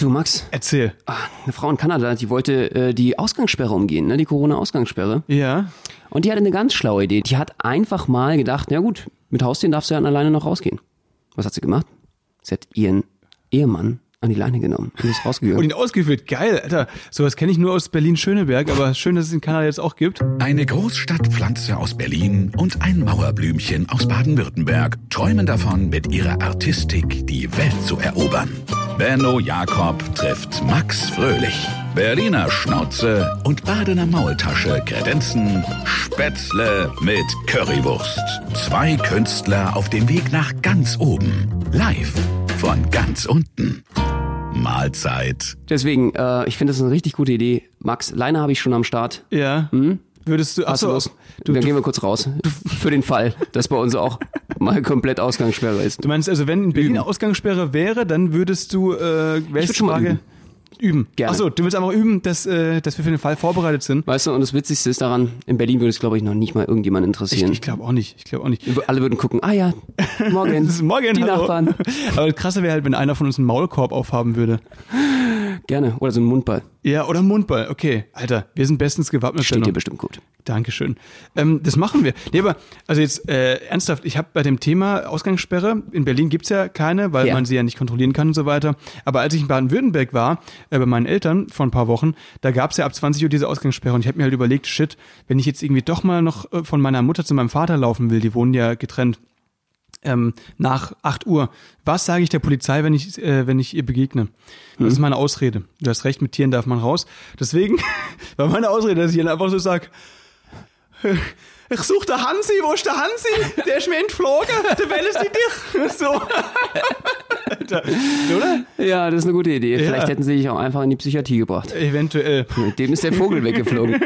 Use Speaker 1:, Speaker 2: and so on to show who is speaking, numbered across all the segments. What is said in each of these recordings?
Speaker 1: Du Max,
Speaker 2: Erzähl.
Speaker 1: ah, eine Frau in Kanada, die wollte äh, die Ausgangssperre umgehen, ne? die Corona-Ausgangssperre.
Speaker 2: Ja.
Speaker 1: Und die hatte eine ganz schlaue Idee. Die hat einfach mal gedacht, na gut, mit Haustieren darfst du ja dann alleine noch rausgehen. Was hat sie gemacht? Sie hat ihren Ehemann an die Leine genommen und ist
Speaker 2: Und
Speaker 1: rausgegangen.
Speaker 2: ihn ausgeführt. Geil, Alter. Sowas kenne ich nur aus Berlin-Schöneberg, aber schön, dass es in Kanada jetzt auch gibt.
Speaker 3: Eine Großstadtpflanze aus Berlin und ein Mauerblümchen aus Baden-Württemberg träumen davon, mit ihrer Artistik die Welt zu erobern. Benno Jakob trifft Max Fröhlich. Berliner Schnauze und Badener Maultasche kredenzen Spätzle mit Currywurst. Zwei Künstler auf dem Weg nach ganz oben. Live von ganz unten. Mahlzeit.
Speaker 1: Deswegen, äh, ich finde das eine richtig gute Idee. Max, Leine habe ich schon am Start.
Speaker 2: Ja. Würdest du,
Speaker 1: du
Speaker 2: achso,
Speaker 1: Lust? Dann gehen wir kurz raus. Für den Fall, dass bei uns auch mal komplett Ausgangssperre ist.
Speaker 2: du meinst also, wenn in Berlin
Speaker 1: Üben.
Speaker 2: Ausgangssperre wäre, dann würdest du, äh, welche Frage?
Speaker 1: üben.
Speaker 2: Üben.
Speaker 1: Gerne.
Speaker 2: Achso, du willst einfach üben, dass, äh, dass wir für den Fall vorbereitet sind.
Speaker 1: Weißt du, und das Witzigste ist daran, in Berlin würde es, glaube ich, noch nicht mal irgendjemand
Speaker 2: Ich,
Speaker 1: interessieren.
Speaker 2: ich glaube auch nicht. Ich glaube auch nicht.
Speaker 1: Alle würden gucken, ah ja, morgen,
Speaker 2: morgen,
Speaker 1: die
Speaker 2: hallo.
Speaker 1: Nachbarn.
Speaker 2: Aber das krasse wäre halt, wenn einer von uns einen Maulkorb aufhaben würde.
Speaker 1: Gerne. Oder so ein Mundball.
Speaker 2: Ja, oder einen Mundball. Okay, Alter, wir sind bestens gewappnet.
Speaker 1: Steht dir bestimmt gut.
Speaker 2: Dankeschön. Ähm, das machen wir. Nee, aber also jetzt äh, ernsthaft, ich habe bei dem Thema Ausgangssperre, in Berlin gibt's ja keine, weil
Speaker 1: Ja.
Speaker 2: man sie ja nicht kontrollieren kann und so weiter. Aber als ich in Baden-Württemberg war, äh, bei meinen Eltern vor ein paar Wochen, da gab's ja ab 20 Uhr diese Ausgangssperre und ich habe mir halt überlegt, shit, wenn ich jetzt irgendwie doch mal noch äh, von meiner Mutter zu meinem Vater laufen will, die wohnen ja getrennt, ähm, nach 8 Uhr. Was sage ich der Polizei, wenn ich, äh, wenn ich ihr begegne? Das ist meine Ausrede. Du hast recht, mit Tieren darf man raus. Deswegen war meine Ausrede, dass ich dann einfach so sag, ich suche der Hansi, wo ist der Hansi? Der ist mir entflogen, der will es nicht dich. So. Alter, oder?
Speaker 1: Ja, das ist eine gute Idee.
Speaker 2: Ja.
Speaker 1: Vielleicht hätten sie dich auch einfach in die Psychiatrie gebracht.
Speaker 2: Eventuell.
Speaker 1: Mit dem ist der Vogel weggeflogen.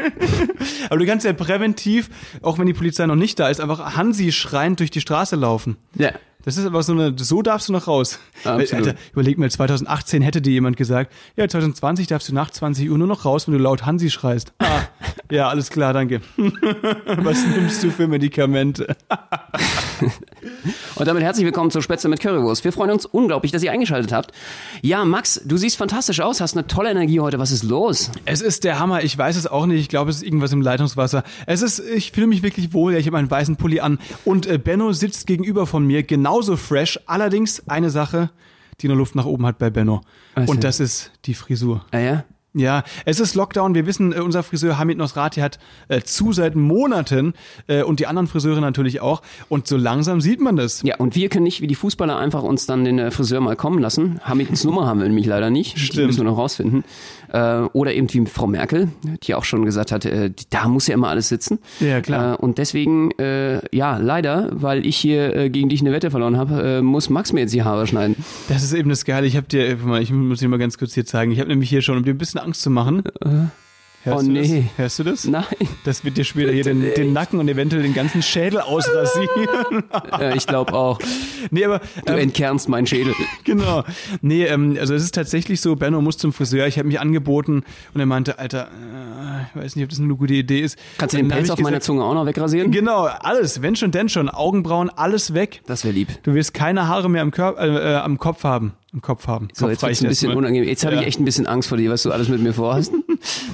Speaker 2: Aber du kannst ja präventiv, auch wenn die Polizei noch nicht da ist, einfach Hansi schreiend durch die Straße laufen.
Speaker 1: Ja.
Speaker 2: Das ist aber so eine, so darfst du noch raus. Weil, Alter, überleg mal, 2018 hätte dir jemand gesagt, ja, 2020 darfst du nach 20 Uhr nur noch raus, wenn du laut Hansi schreist. Ah, ja, alles klar, danke. Was nimmst du für Medikamente?
Speaker 1: Und damit herzlich willkommen zur Spätzle mit Currywurst. Wir freuen uns unglaublich, dass ihr eingeschaltet habt. Ja, Max, du siehst fantastisch aus, hast eine tolle Energie heute. Was ist los?
Speaker 2: Es ist der Hammer, ich weiß es auch nicht, ich glaube, es ist irgendwas im Leitungswasser. Es ist, ich fühle mich wirklich wohl, ja, ich habe einen weißen Pulli an und äh, Benno sitzt gegenüber von mir, genauso fresh, allerdings eine Sache, die nur Luft nach oben hat bei Benno.
Speaker 1: Was denn?
Speaker 2: Und das ist die Frisur.
Speaker 1: Ah ja?
Speaker 2: Ja, es ist Lockdown. Wir wissen, äh, unser Friseur Hamid Nosrati hat äh, zu seit Monaten äh, und die anderen Friseure natürlich auch. Und so langsam sieht man das.
Speaker 1: Ja, und wir können nicht wie die Fußballer einfach uns dann den äh, Friseur mal kommen lassen. Hamids Nummer haben wir nämlich leider nicht. Die
Speaker 2: Stimmt.
Speaker 1: müssen wir noch rausfinden. Äh, oder eben wie Frau Merkel, die auch schon gesagt hat, äh, die- da muss ja immer alles sitzen.
Speaker 2: Ja, klar.
Speaker 1: Und deswegen, ja, leider, weil ich hier gegen dich eine Wette verloren habe, muss Max mir jetzt die Haare schneiden.
Speaker 2: Das ist eben das Geile. Ich habe dir, ich muss dir mal ganz kurz hier zeigen. Ich habe nämlich hier schon, ein bisschen Angst zu machen. Hörst
Speaker 1: oh,
Speaker 2: du
Speaker 1: nee.
Speaker 2: Das? Hörst du das?
Speaker 1: Nein,
Speaker 2: Das wird dir später hier den, den Nacken und eventuell den ganzen Schädel ausrasieren.
Speaker 1: äh, ich glaube auch.
Speaker 2: nee, aber
Speaker 1: Du
Speaker 2: ähm,
Speaker 1: entkernst meinen Schädel.
Speaker 2: genau. Nee, ähm, also es ist tatsächlich so, Benno muss zum Friseur. Ich habe mich angeboten und er meinte, Alter, äh, ich weiß nicht, ob das eine gute Idee ist.
Speaker 1: Kannst du den Pelz auf meiner Zunge auch noch wegrasieren?
Speaker 2: Genau, alles, wenn schon, denn schon. Augenbrauen, alles weg.
Speaker 1: Das wäre lieb.
Speaker 2: Du wirst keine Haare mehr am, Körper, äh, äh, am Kopf haben. Im Kopf haben.
Speaker 1: So, jetzt wird's ein bisschen
Speaker 2: erstmal.
Speaker 1: unangenehm. Jetzt habe
Speaker 2: Ja.
Speaker 1: ich echt ein bisschen Angst vor dir, was du alles mit mir vorhast.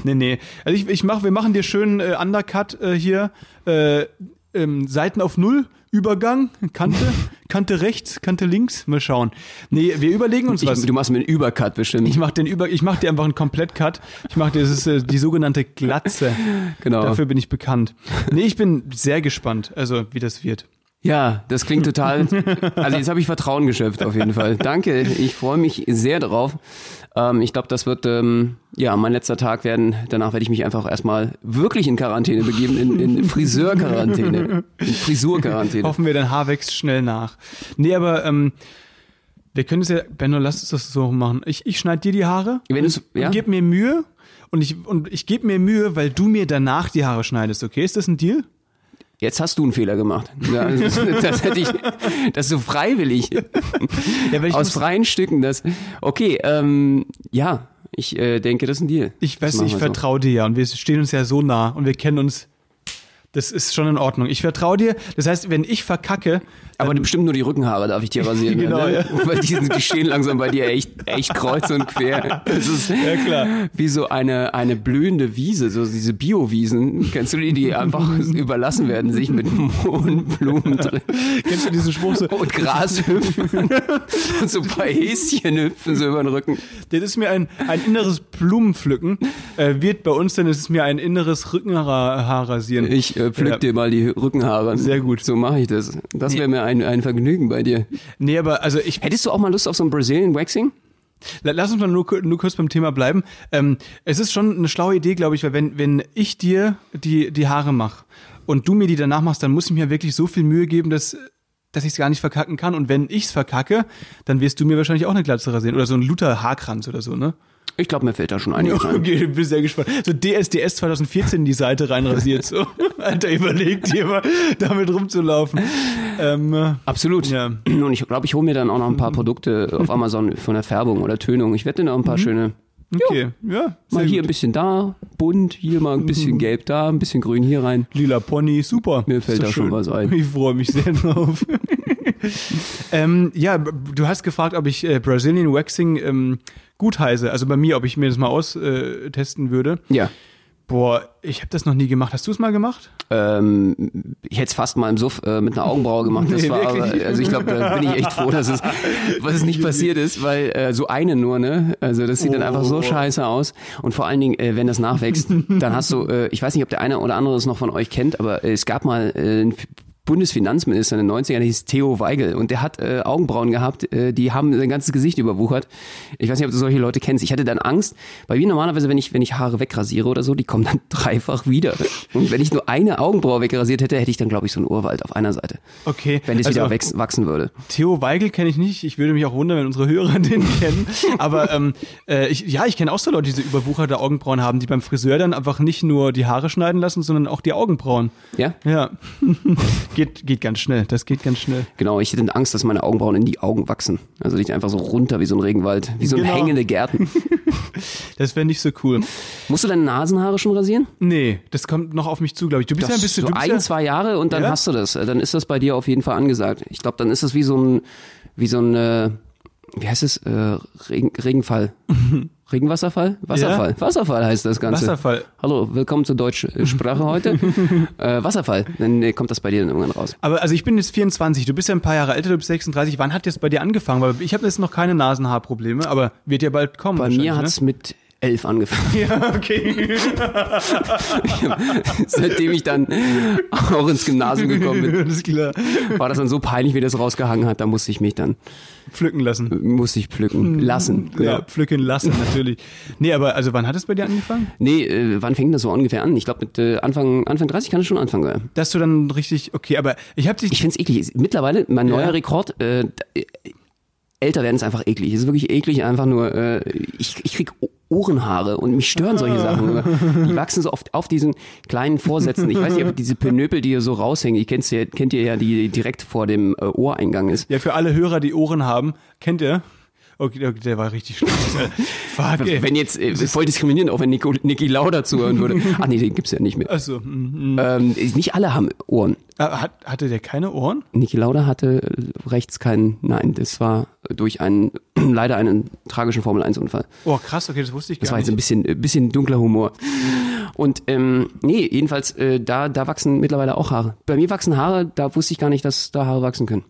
Speaker 2: Nee, nee. Also ich, ich mach, wir machen dir schön äh, Undercut äh, hier. Äh, ähm, Seiten auf Null, Übergang, Kante, Kante rechts, Kante links. Mal schauen. Nee, wir überlegen uns
Speaker 1: Ich,
Speaker 2: was.
Speaker 1: du machst mir einen Übercut bestimmt.
Speaker 2: Ich mach den über, ich mach dir einfach einen Komplett-Cut. Ich mach dir, das ist äh, die sogenannte Glatze.
Speaker 1: Genau.
Speaker 2: Dafür bin ich bekannt. Nee, ich bin sehr gespannt, also wie das wird.
Speaker 1: Ja, das klingt total. Also jetzt habe ich Vertrauen geschöpft auf jeden Fall. Danke, ich freue mich sehr drauf. Ähm, ich glaube, das wird ähm, ja mein letzter Tag werden. Danach werde ich mich einfach erstmal wirklich in Quarantäne begeben, in, in Friseurquarantäne, in Frisurquarantäne.
Speaker 2: Hoffen wir, dein Haar wächst schnell nach. Nee, aber ähm, wir können es ja, Benno, lass uns das so machen. Ich, ich schneide dir die Haare
Speaker 1: Wenn
Speaker 2: und,
Speaker 1: ja.
Speaker 2: und gib mir Mühe. Und ich, und ich gebe mir Mühe, weil du mir danach die Haare schneidest, okay? Ist das ein Deal?
Speaker 1: Jetzt hast du einen Fehler gemacht. Ja, das, das hätte ich, das so freiwillig,
Speaker 2: Ja, ich,
Speaker 1: aus freien Stücken. Das. Okay, ähm, ja, ich äh, denke, das ist ein Deal.
Speaker 2: ich weiß, ich
Speaker 1: wir so.
Speaker 2: vertraue dir ja und wir stehen uns ja so nah und wir kennen uns Das ist schon in Ordnung. Ich vertraue dir. Das heißt, wenn ich verkacke,
Speaker 1: Aber bestimmt nur die Rückenhaare darf ich dir rasieren.
Speaker 2: Genau,
Speaker 1: ne?
Speaker 2: ja.
Speaker 1: Weil die, die stehen langsam bei dir echt, echt kreuz und quer. Das ist
Speaker 2: Ja, klar.
Speaker 1: wie so eine, eine blühende Wiese, so diese Bio-Wiesen. Kennst du die, die einfach überlassen werden, sich mit hohen Blumen drin
Speaker 2: kennst du diesen Spruch so,
Speaker 1: und Gras hüpfen und so ein paar Häschen hüpfen so über den Rücken.
Speaker 2: das ist mir ein, ein inneres Blumenpflücken, äh, wird bei uns ist es mir ein inneres Rückenhaarrasieren.
Speaker 1: Ich äh, pflück
Speaker 2: Ja.
Speaker 1: dir mal die Rückenhaare.
Speaker 2: Sehr gut.
Speaker 1: So mache ich das. Das wäre mir ein, ein Vergnügen bei dir.
Speaker 2: Nee, aber also ich,
Speaker 1: Hättest du auch mal Lust auf so ein Brazilian Waxing?
Speaker 2: La- Lass uns mal nur, nur kurz beim Thema bleiben. Ähm, es ist schon eine schlaue Idee, glaube ich, weil wenn, wenn ich dir die, die Haare mache und du mir die danach machst, dann muss ich mir wirklich so viel Mühe geben, dass, dass ich es gar nicht verkacken kann. Und wenn ich es verkacke, dann wirst du mir wahrscheinlich auch eine Glatze rasieren oder so ein Luther Haarkranz oder so, ne?
Speaker 1: Ich glaube, mir fällt da schon einiges ein.
Speaker 2: Okay, bin sehr gespannt. So DSDS 2014 in die Seite reinrasiert. So. Alter, überlegt dir mal, damit rumzulaufen. Ähm, äh,
Speaker 1: Absolut.
Speaker 2: Ja.
Speaker 1: Und ich glaube, ich hole mir dann auch noch ein paar Produkte auf Amazon von der Färbung oder Tönung. Ich werde dir noch ein paar schöne,
Speaker 2: okay, ja.
Speaker 1: mal hier ein
Speaker 2: gut.
Speaker 1: bisschen da, bunt, hier mal ein bisschen gelb da, ein bisschen grün hier rein.
Speaker 2: Lila Pony, super.
Speaker 1: Mir fällt da schon
Speaker 2: schön.
Speaker 1: was ein.
Speaker 2: Ich freue mich sehr drauf. ähm, ja, du hast gefragt, ob ich äh, Brazilian Waxing ähm, gut heiße. Also bei mir, ob ich mir das mal austesten äh, testen würde.
Speaker 1: Ja.
Speaker 2: Boah, ich habe das noch nie gemacht. Hast du es mal gemacht?
Speaker 1: Ähm, ich hätte es fast mal im Suff äh, mit einer Augenbraue gemacht. Das
Speaker 2: Nee,
Speaker 1: war aber, also ich glaube, da bin ich echt froh, dass es, was es nicht passiert ist, weil äh, so eine nur, ne? Also das sieht dann einfach so
Speaker 2: Oh.
Speaker 1: scheiße aus. Und vor allen Dingen, äh, wenn das nachwächst, dann hast du, äh, ich weiß nicht, ob der eine oder andere es noch von euch kennt, aber es gab mal äh, einen Bundesfinanzminister in den 90ern, der hieß Theo Weigel und der hat äh, Augenbrauen gehabt, äh, die haben sein ganzes Gesicht überwuchert. Ich weiß nicht, ob du solche Leute kennst. Ich hatte dann Angst, weil wie normalerweise, wenn ich, wenn ich Haare wegrasiere oder so, die kommen dann dreifach wieder. Und wenn ich nur eine Augenbraue wegrasiert hätte, hätte ich dann, glaube ich, so einen Urwald auf einer Seite.
Speaker 2: Okay.
Speaker 1: Wenn das
Speaker 2: also,
Speaker 1: wieder wachs- wachsen würde.
Speaker 2: Theo Weigel kenne ich nicht. Ich würde mich auch wundern, wenn unsere Hörer den kennen. Aber ähm, äh, ich, ja, ich kenne auch so Leute, die diese überwucherte Augenbrauen haben, die beim Friseur dann einfach nicht nur die Haare schneiden lassen, sondern auch die Augenbrauen.
Speaker 1: Ja?
Speaker 2: Ja. geht, geht ganz schnell. Das geht ganz schnell.
Speaker 1: Genau, ich hätte Angst, dass meine Augenbrauen in die Augen wachsen. Also nicht einfach so runter wie so ein Regenwald, wie so ein
Speaker 2: Genau.
Speaker 1: hängende Gärten.
Speaker 2: Das wäre nicht so cool.
Speaker 1: Musst du deine Nasenhaare schon rasieren?
Speaker 2: Nee, das kommt noch auf mich zu, glaube ich. Du bist ja ein bisschen.
Speaker 1: so
Speaker 2: du bist
Speaker 1: ein,
Speaker 2: ja,
Speaker 1: zwei Jahre und dann
Speaker 2: Ja?
Speaker 1: hast du das. Dann ist das bei dir auf jeden Fall angesagt. Ich glaube, dann ist das wie so ein, wie so ein, äh, wie heißt es, äh, Regen, Regenfall. Regenwasserfall? Wasserfall. Wasserfall heißt das Ganze.
Speaker 2: Wasserfall.
Speaker 1: Hallo, willkommen zur deutschen Sprache heute. äh, Wasserfall. Dann äh, kommt das bei dir dann irgendwann raus.
Speaker 2: Aber also ich bin jetzt 24, du bist ja ein paar Jahre älter, du bist 36. Wann hat das bei dir angefangen? Weil ich habe jetzt noch keine Nasenhaarprobleme, aber wird ja bald kommen.
Speaker 1: Bei mir hat's mit elf angefangen.
Speaker 2: Ja, okay.
Speaker 1: Seitdem ich dann auch ins Gymnasium gekommen bin,
Speaker 2: klar.
Speaker 1: war das dann so peinlich, wie das rausgehangen hat. Da musste ich mich dann,
Speaker 2: Pflücken lassen.
Speaker 1: musste ich pflücken lassen. Genau.
Speaker 2: Ja, pflücken lassen, natürlich. Nee, aber also wann hat es bei dir angefangen?
Speaker 1: Nee, äh, wann fängt das so ungefähr an? Ich glaube, mit äh, Anfang, Anfang 30 kann es schon anfangen. Ja.
Speaker 2: Dass du dann richtig, okay, aber ich habe dich.
Speaker 1: Ich find's eklig. Mittlerweile, mein neuer
Speaker 2: Ja.
Speaker 1: Rekord, äh, älter werden ist einfach eklig. Es ist wirklich eklig, einfach nur, äh, ich, ich krieg Ohrenhaare und mich stören solche Sachen. Die wachsen so oft auf diesen kleinen Vorsätzen. Ich weiß nicht, ob diese Penöpel, die hier so raushängen, die kennst ihr, kennt ihr ja, die direkt vor dem äh, Ohreingang ist.
Speaker 2: ja, für alle Hörer, die Ohren haben, kennt ihr? Okay, okay der war richtig schlecht. Fuck, ey.
Speaker 1: Wenn jetzt, äh, voll diskriminierend, auch wenn Nico, Niki Lauda zuhören würde. Ach nee, den gibt's ja nicht mehr.
Speaker 2: Achso, mm, mm.
Speaker 1: Ähm, nicht alle haben Ohren.
Speaker 2: Äh, hat, hatte der keine Ohren?
Speaker 1: Niki Lauda hatte äh, rechts keinen, nein, das war durch einen, leider einen tragischen Formel-1-Unfall.
Speaker 2: Oh, krass, okay, das wusste ich
Speaker 1: Das
Speaker 2: gar
Speaker 1: war jetzt ein
Speaker 2: nicht.
Speaker 1: bisschen, ein bisschen dunkler Humor. Und ähm, nee, jedenfalls, äh, da, da wachsen mittlerweile auch Haare. Bei mir wachsen Haare, da wusste ich gar nicht, dass da Haare wachsen können.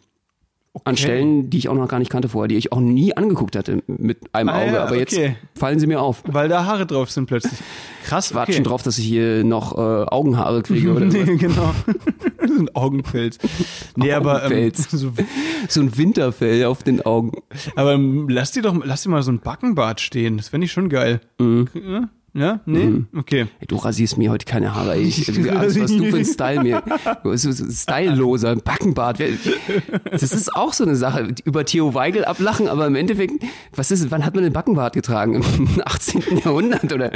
Speaker 1: An Stellen, die ich auch noch gar nicht kannte vorher, die ich auch nie angeguckt hatte mit einem
Speaker 2: Ah,
Speaker 1: Auge.
Speaker 2: ja,
Speaker 1: Aber jetzt
Speaker 2: okay.
Speaker 1: fallen sie mir auf.
Speaker 2: Weil da Haare drauf sind plötzlich. Krass,
Speaker 1: Warte
Speaker 2: okay.
Speaker 1: schon drauf, dass ich hier noch äh, Augenhaare kriege oder so.
Speaker 2: Nee, genau. so ein Augenpelz. Nee, aber, ähm,
Speaker 1: Augenpelz.
Speaker 2: so,
Speaker 1: so ein Winterfell auf den Augen.
Speaker 2: aber ähm, lass dir doch lass dir mal so ein Backenbart stehen. Das fände ich schon geil.
Speaker 1: Mhm.
Speaker 2: Ja? Ja? Nee? Okay.
Speaker 1: Ey, du rasierst mir heute keine Haare. Ich, also, alles, was du für ein Style mir. Du bist so so styleloser, Backenbart. Das ist auch so eine Sache. Über Theo Weigel ablachen, aber im Endeffekt, was ist, wann hat man den Backenbart getragen? Im 18. Jahrhundert oder?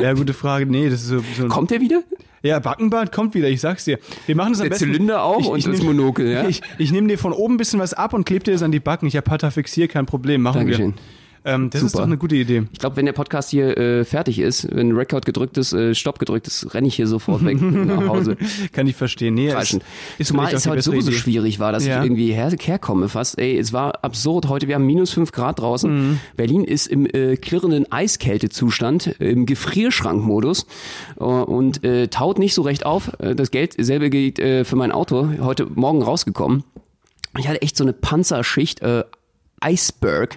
Speaker 2: Ja, gute Frage. Nee, das ist so, so
Speaker 1: Kommt der wieder?
Speaker 2: Ja, Backenbart kommt wieder, ich sag's dir. Wir machen das am
Speaker 1: Der
Speaker 2: besten.
Speaker 1: Zylinder auch
Speaker 2: ich,
Speaker 1: und
Speaker 2: ich
Speaker 1: das
Speaker 2: nehm-
Speaker 1: Monokel, ja?
Speaker 2: Ich, ich nehme dir von oben ein bisschen was ab und klebe dir das an die Backen. Ich habe Patafixie, kein Problem. Machen
Speaker 1: Dankeschön.
Speaker 2: wir. Ähm, das ist
Speaker 1: Super.
Speaker 2: doch eine gute Idee.
Speaker 1: Ich glaube, wenn der Podcast hier äh, fertig ist, wenn Record gedrückt ist, äh, Stopp gedrückt ist, renne ich hier sofort weg nach Hause.
Speaker 2: Kann ich verstehen. Nee,
Speaker 1: Kreischend.
Speaker 2: ist
Speaker 1: Zumal
Speaker 2: vielleicht
Speaker 1: es heute
Speaker 2: bessere
Speaker 1: sowieso
Speaker 2: Idee.
Speaker 1: schwierig war, dass
Speaker 2: Ja.
Speaker 1: ich irgendwie her herkomme fast. Ey, es war absurd. Heute, wir haben minus fünf Grad draußen.
Speaker 2: Mhm.
Speaker 1: Berlin ist im äh, klirrenden Eiskältezustand, im Gefrierschrankmodus äh, und äh, taut nicht so recht auf. Äh, das Geld selbe geht äh, für mein Auto. Heute Morgen rausgekommen. Ich hatte echt so eine Panzerschicht. Äh, Iceberg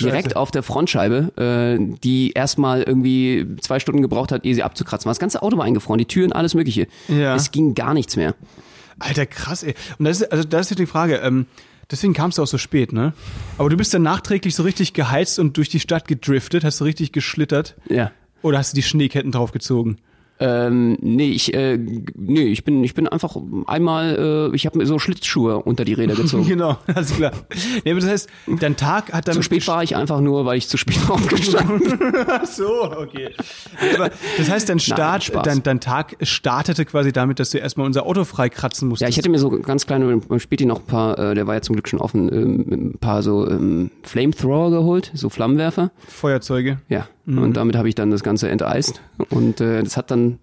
Speaker 1: direkt auf der Frontscheibe, äh, die erstmal irgendwie zwei Stunden gebraucht hat, ehe sie abzukratzen war. Das ganze Auto war eingefroren, die Türen, alles mögliche.
Speaker 2: Ja.
Speaker 1: Es ging gar nichts mehr.
Speaker 2: Alter, krass, ey. Und das ist, also das ist jetzt die Frage, ähm, deswegen kamst du auch so spät, ne? Aber du bist dann nachträglich so richtig geheizt und durch die Stadt gedriftet, hast du richtig geschlittert?
Speaker 1: Ja.
Speaker 2: Oder hast du die Schneeketten draufgezogen?
Speaker 1: Ähm, nee, ich, äh, nee, ich bin, ich bin einfach einmal, äh, ich habe mir so Schlitzschuhe unter die Räder gezogen.
Speaker 2: Genau, alles klar. Nee, aber das heißt, dein Tag hat dann
Speaker 1: zu spät war ich einfach nur, weil ich zu spät aufgestanden bin.
Speaker 2: Ach so, okay. Aber das heißt, dein Start,
Speaker 1: Spaß.
Speaker 2: dein, dein Tag startete quasi damit, dass du erstmal unser Auto freikratzen musstest.
Speaker 1: Ja, ich hätte mir so ganz kleine, beim Späti noch ein paar, äh, der war ja zum Glück schon offen, ähm, ein paar so ähm, Flamethrower geholt, so Flammenwerfer.
Speaker 2: Feuerzeuge.
Speaker 1: Ja,
Speaker 2: Mhm.
Speaker 1: und damit habe ich dann das Ganze enteist und äh, das hat dann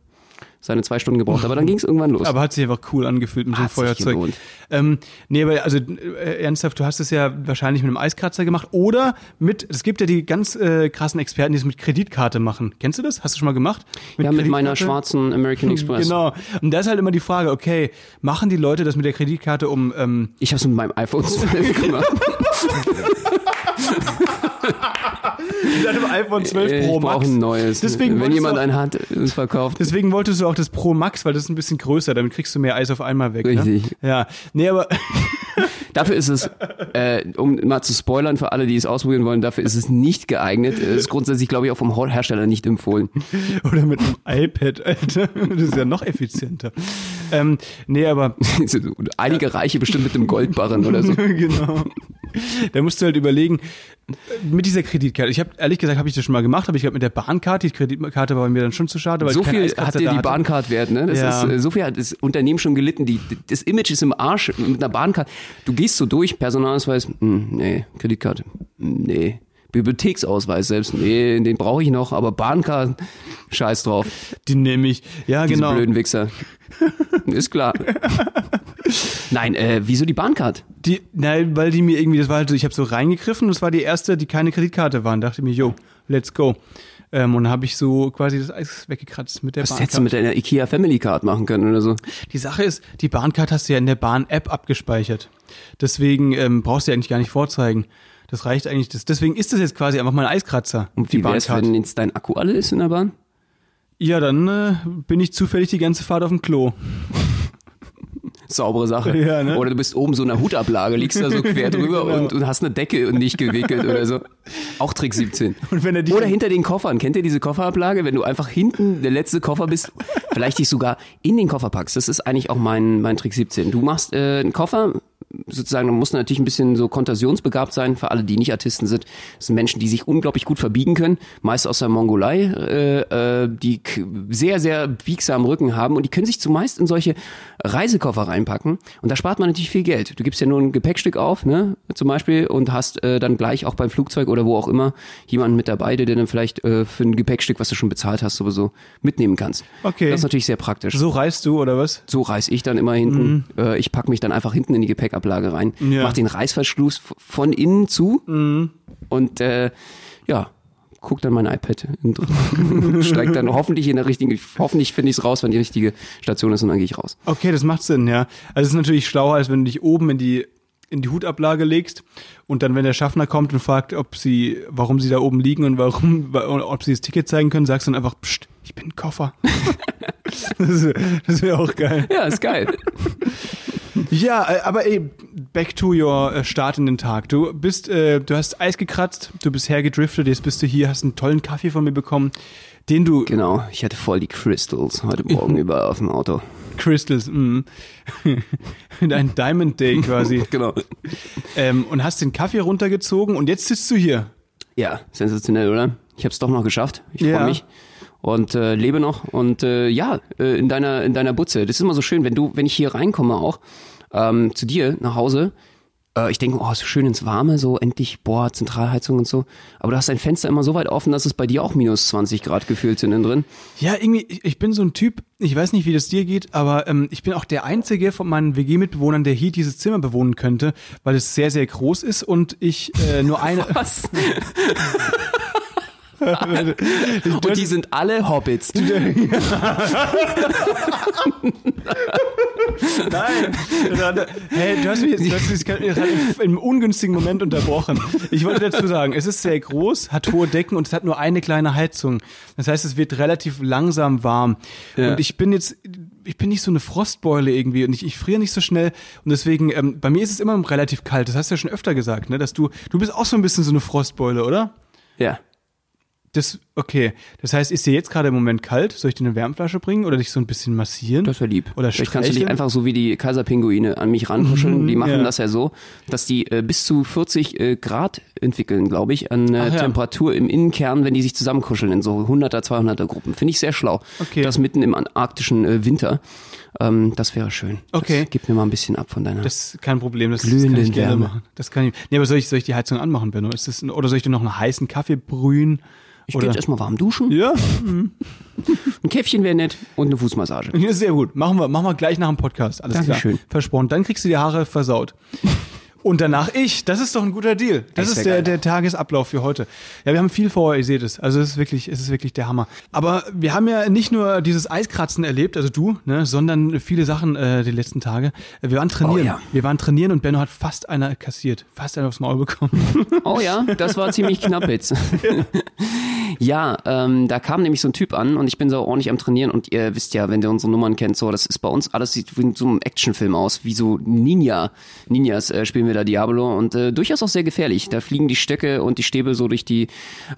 Speaker 1: seine zwei Stunden gebraucht, aber dann ging es irgendwann los.
Speaker 2: Aber hat sich einfach cool angefühlt mit so einem
Speaker 1: Hat sich
Speaker 2: Feuerzeug.
Speaker 1: gelohnt.
Speaker 2: Ähm, nee, aber also äh, ernsthaft, du hast es ja wahrscheinlich mit einem Eiskratzer gemacht oder mit, es gibt ja die ganz äh, krassen Experten, die es mit Kreditkarte machen. Kennst du das? Hast du schon mal gemacht?
Speaker 1: ja, mit meiner schwarzen American Express.
Speaker 2: Genau. Und da ist halt immer die Frage, okay, machen die Leute das mit der Kreditkarte, um ähm,
Speaker 1: Ich habe es mit meinem iPhone 12 gemacht.
Speaker 2: mit einem iPhone 12
Speaker 1: ich
Speaker 2: Pro Max?
Speaker 1: ein neues.
Speaker 2: Deswegen
Speaker 1: Wenn jemand
Speaker 2: du-
Speaker 1: einen hat, es verkauft.
Speaker 2: Deswegen wolltest du auch das Pro Max, weil das ist ein bisschen größer, damit kriegst du mehr Eis auf einmal weg.
Speaker 1: Richtig.
Speaker 2: Ne? Ja. Nee, aber
Speaker 1: Dafür ist es, äh, um mal zu spoilern für alle, die es ausprobieren wollen, dafür ist es nicht geeignet. Ist grundsätzlich, glaube ich, auch vom Hersteller nicht empfohlen.
Speaker 2: oder mit einem iPad, Alter. Das ist ja noch effizienter. Ähm, nee, aber
Speaker 1: Einige Reiche bestimmt mit einem Goldbarren oder so.
Speaker 2: genau. Da musst du halt überlegen, mit dieser Kreditkarte. Ich habe ehrlich gesagt, habe ich das schon mal gemacht, aber ich glaube mit der Bahnkarte, die Kreditkarte war mir dann schon zu schade, weil
Speaker 1: So viel hat dir die. Bahncard wert, ne? Das
Speaker 2: Ja.
Speaker 1: ist, äh, so viel hat das Unternehmen schon gelitten. Die, das Image ist im Arsch mit einer Bahncard. Du gehst so durch, Personalausweis, hm, nee, Kreditkarte, hm, nee. Bibliotheksausweis selbst, nee, den brauche ich noch, aber Bahncard, scheiß drauf.
Speaker 2: Die nehme ich. Ja,
Speaker 1: Diese
Speaker 2: genau.
Speaker 1: blöden Wichser. ist klar. Nein, äh, wieso die Bahncard?
Speaker 2: Die, nein, weil die mir irgendwie, das war halt so, ich habe so reingegriffen, das war die erste, die keine Kreditkarte war. Und dachte mir, yo, let's go. Ähm, und dann habe ich so quasi das Eis weggekratzt mit der
Speaker 1: Was
Speaker 2: Bahncard.
Speaker 1: hättest du mit deiner IKEA Family Card machen können oder so?
Speaker 2: Die Sache ist, die Bahncard hast du ja in der Bahn-App abgespeichert. Deswegen ähm, brauchst du ja eigentlich gar nicht vorzeigen. Das reicht eigentlich. Das, deswegen ist das jetzt quasi einfach mal ein Eiskratzer.
Speaker 1: Und wie wär's, wenn jetzt dein Akku alle ist in der Bahn?
Speaker 2: Ja, dann äh, bin ich zufällig die ganze Fahrt auf dem Klo.
Speaker 1: Saubere Sache.
Speaker 2: Ja, ne?
Speaker 1: Oder du bist oben so in einer Hutablage, liegst da so quer drüber
Speaker 2: Genau.
Speaker 1: und, und hast eine Decke und nicht gewickelt oder so. Auch Trick 17.
Speaker 2: Und wenn er dich
Speaker 1: Oder hinter den Koffern. Kennt ihr diese Kofferablage? Wenn du einfach hinten der letzte Koffer bist, vielleicht dich sogar in den Koffer packst. Das ist eigentlich auch mein, mein Trick 17. Du machst äh, einen Koffer, sozusagen, du musst natürlich ein bisschen so kontasionsbegabt sein, für alle, die nicht Artisten sind. Das sind Menschen, die sich unglaublich gut verbiegen können, meist aus der Mongolei, äh, äh, die sehr, sehr biegsamen Rücken haben und die können sich zumeist in solche Reisekoffer reinpacken. Und da spart man natürlich viel Geld. Du gibst ja nur ein Gepäckstück auf, ne, zum Beispiel, und hast äh, dann gleich auch beim Flugzeug oder wo auch immer jemanden mit dabei, der dir dann vielleicht äh, für ein Gepäckstück, was du schon bezahlt hast, sowieso mitnehmen kannst.
Speaker 2: Okay.
Speaker 1: Das ist natürlich sehr praktisch.
Speaker 2: so reist du oder was?
Speaker 1: So reiß ich dann immer hinten. Äh, ich pack mich dann einfach hinten in die Gepäckablage rein,
Speaker 2: Ja.
Speaker 1: mach den Reißverschluss von innen zu und äh, ja, guck dann mein iPad und steig dann hoffentlich in der richtigen, hoffentlich finde ich es raus, wenn die richtige Station ist und dann gehe ich raus.
Speaker 2: Okay, das macht Sinn, ja. Also es ist natürlich schlauer, als wenn du dich oben in die in die Hutablage legst und dann, wenn der Schaffner kommt und fragt, ob sie, warum sie da oben liegen und warum, ob sie das Ticket zeigen können, sagst du dann einfach, Psst, ich bin ein Koffer. das wäre wär auch geil.
Speaker 1: Ja, ist geil.
Speaker 2: Ja, äh, aber ey, back to your äh, Start in den Tag. Du bist, äh, du hast Eis gekratzt, du bist hergedriftet, jetzt bist du hier, hast einen tollen Kaffee von mir bekommen, den du
Speaker 1: Genau, ich hatte voll die Crystals heute Morgen über auf dem Auto.
Speaker 2: Crystals, mm. Dein Diamond Day quasi.
Speaker 1: Genau.
Speaker 2: ähm, und hast den Kaffee runtergezogen und jetzt sitzt du hier.
Speaker 1: Ja, sensationell, oder? Ich habe es doch noch geschafft. Ich
Speaker 2: Ja.
Speaker 1: freue mich und äh, lebe noch und äh, ja, äh, in deiner in deiner Butze. Das ist immer so schön, wenn du wenn ich hier reinkomme auch ähm, zu dir nach Hause, äh, ich denke, oh, so schön ins Warme, so endlich, boah, Zentralheizung und so. Aber du hast dein Fenster immer so weit offen, dass es bei dir auch minus 20 Grad gefühlt sind innen drin.
Speaker 2: Ja, irgendwie, ich, ich bin so ein Typ, ich weiß nicht, wie das dir geht, aber ähm, ich bin auch der Einzige von meinen WG-Mitbewohnern, der hier dieses Zimmer bewohnen könnte, weil es sehr, sehr groß ist und ich äh, nur eine.
Speaker 1: Was? und die sind alle Hobbits.
Speaker 2: Nein. Hey, du hast mich jetzt, du hast mich gerade im ungünstigen Moment unterbrochen. Ich wollte dazu sagen, es ist sehr groß, hat hohe Decken und es hat nur eine kleine Heizung. Das heißt, es wird relativ langsam warm.
Speaker 1: Ja.
Speaker 2: Und ich bin jetzt, ich bin nicht so eine Frostbeule irgendwie und ich, ich friere nicht so schnell und deswegen, ähm, bei mir ist es immer relativ kalt. Das hast du ja schon öfter gesagt, ne? Dass du, du bist auch so ein bisschen so eine Frostbeule, oder?
Speaker 1: Ja.
Speaker 2: Das, okay. Das heißt, ist dir jetzt gerade im Moment kalt? Soll ich dir eine Wärmflasche bringen oder dich so ein bisschen massieren?
Speaker 1: Das wäre lieb.
Speaker 2: Oder
Speaker 1: Vielleicht kannst du dich einfach so wie die Kaiserpinguine an mich rankuscheln. Die machen
Speaker 2: ja.
Speaker 1: das ja so, dass die äh, bis zu 40 äh, Grad entwickeln, glaube ich, an äh,
Speaker 2: Ach ja.
Speaker 1: Temperatur im Innenkern, wenn die sich zusammenkuscheln in so 100er, 200er Gruppen. Finde ich sehr schlau.
Speaker 2: Okay.
Speaker 1: Das mitten im antarktischen äh, Winter. Ähm, das wäre schön.
Speaker 2: Okay.
Speaker 1: Das gib mir mal ein bisschen ab von deiner.
Speaker 2: Das ist kein Problem, das, das kann ich gerne
Speaker 1: Wärme.
Speaker 2: machen. Das kann ich. Nee, aber soll ich, soll ich die Heizung anmachen, Benno? Ist das, oder soll ich dir noch einen heißen Kaffee brühen?
Speaker 1: Ich gehe jetzt erstmal warm duschen.
Speaker 2: Ja,
Speaker 1: Ein Käffchen wäre nett und eine Fußmassage.
Speaker 2: ja, sehr gut. Machen wir, machen wir gleich nach dem Podcast. Alles
Speaker 1: Dankeschön.
Speaker 2: klar. Versprochen. Dann kriegst du die Haare versaut. Und danach ich. Das ist doch ein guter Deal. Das
Speaker 1: Das
Speaker 2: ist der,
Speaker 1: geil.
Speaker 2: der Tagesablauf für heute. Ja, wir haben viel vor, ihr seht es. Also es ist wirklich, es ist wirklich der Hammer. Aber wir haben ja nicht nur dieses Eiskratzen erlebt, also du, ne, sondern viele Sachen äh, die letzten Tage. Wir waren trainieren.
Speaker 1: Oh ja.
Speaker 2: Wir waren trainieren und Benno hat fast einer kassiert. Fast einer aufs Maul bekommen.
Speaker 1: Oh ja, das war ziemlich knapp jetzt. ja, ähm, da kam nämlich so ein Typ an und ich bin so ordentlich am Trainieren und ihr wisst ja, wenn ihr unsere Nummern kennt, so, das ist bei uns alles sieht wie in so einem Actionfilm aus, wie so Ninja. Ninjas äh, spielen wir da Diablo und äh, durchaus auch sehr gefährlich. Da fliegen die Stöcke und die Stäbe so durch die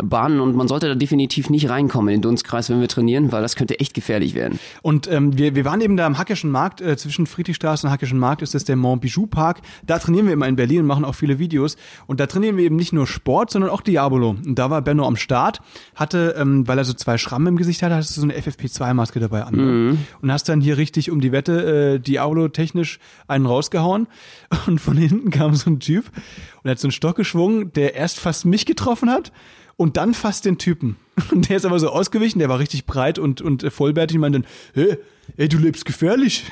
Speaker 1: Bahnen und man sollte da definitiv nicht reinkommen in den Dunstkreis, wenn wir trainieren, weil das könnte echt gefährlich werden.
Speaker 2: Und ähm, wir, wir waren eben da am Hackischen Markt, äh, zwischen Friedrichstraße und Hackischen Markt ist das der Mont Bijou Park. Da trainieren wir immer in Berlin und machen auch viele Videos. Und da trainieren wir eben nicht nur Sport, sondern auch Diabolo. Und da war Benno am Start, hatte, ähm, weil er so zwei Schrammen im Gesicht hatte, hast du so eine FFP2-Maske dabei an. ne? Und hast dann hier richtig um die Wette äh, Diabolo technisch einen rausgehauen. Und von hinten kam so ein Typ und hat so einen Stock geschwungen, der erst fast mich getroffen hat. Und dann fast den Typen. Und der ist aber so ausgewichen, der war richtig breit und, und vollbärtig und meinte dann, hey, ey, du lebst gefährlich.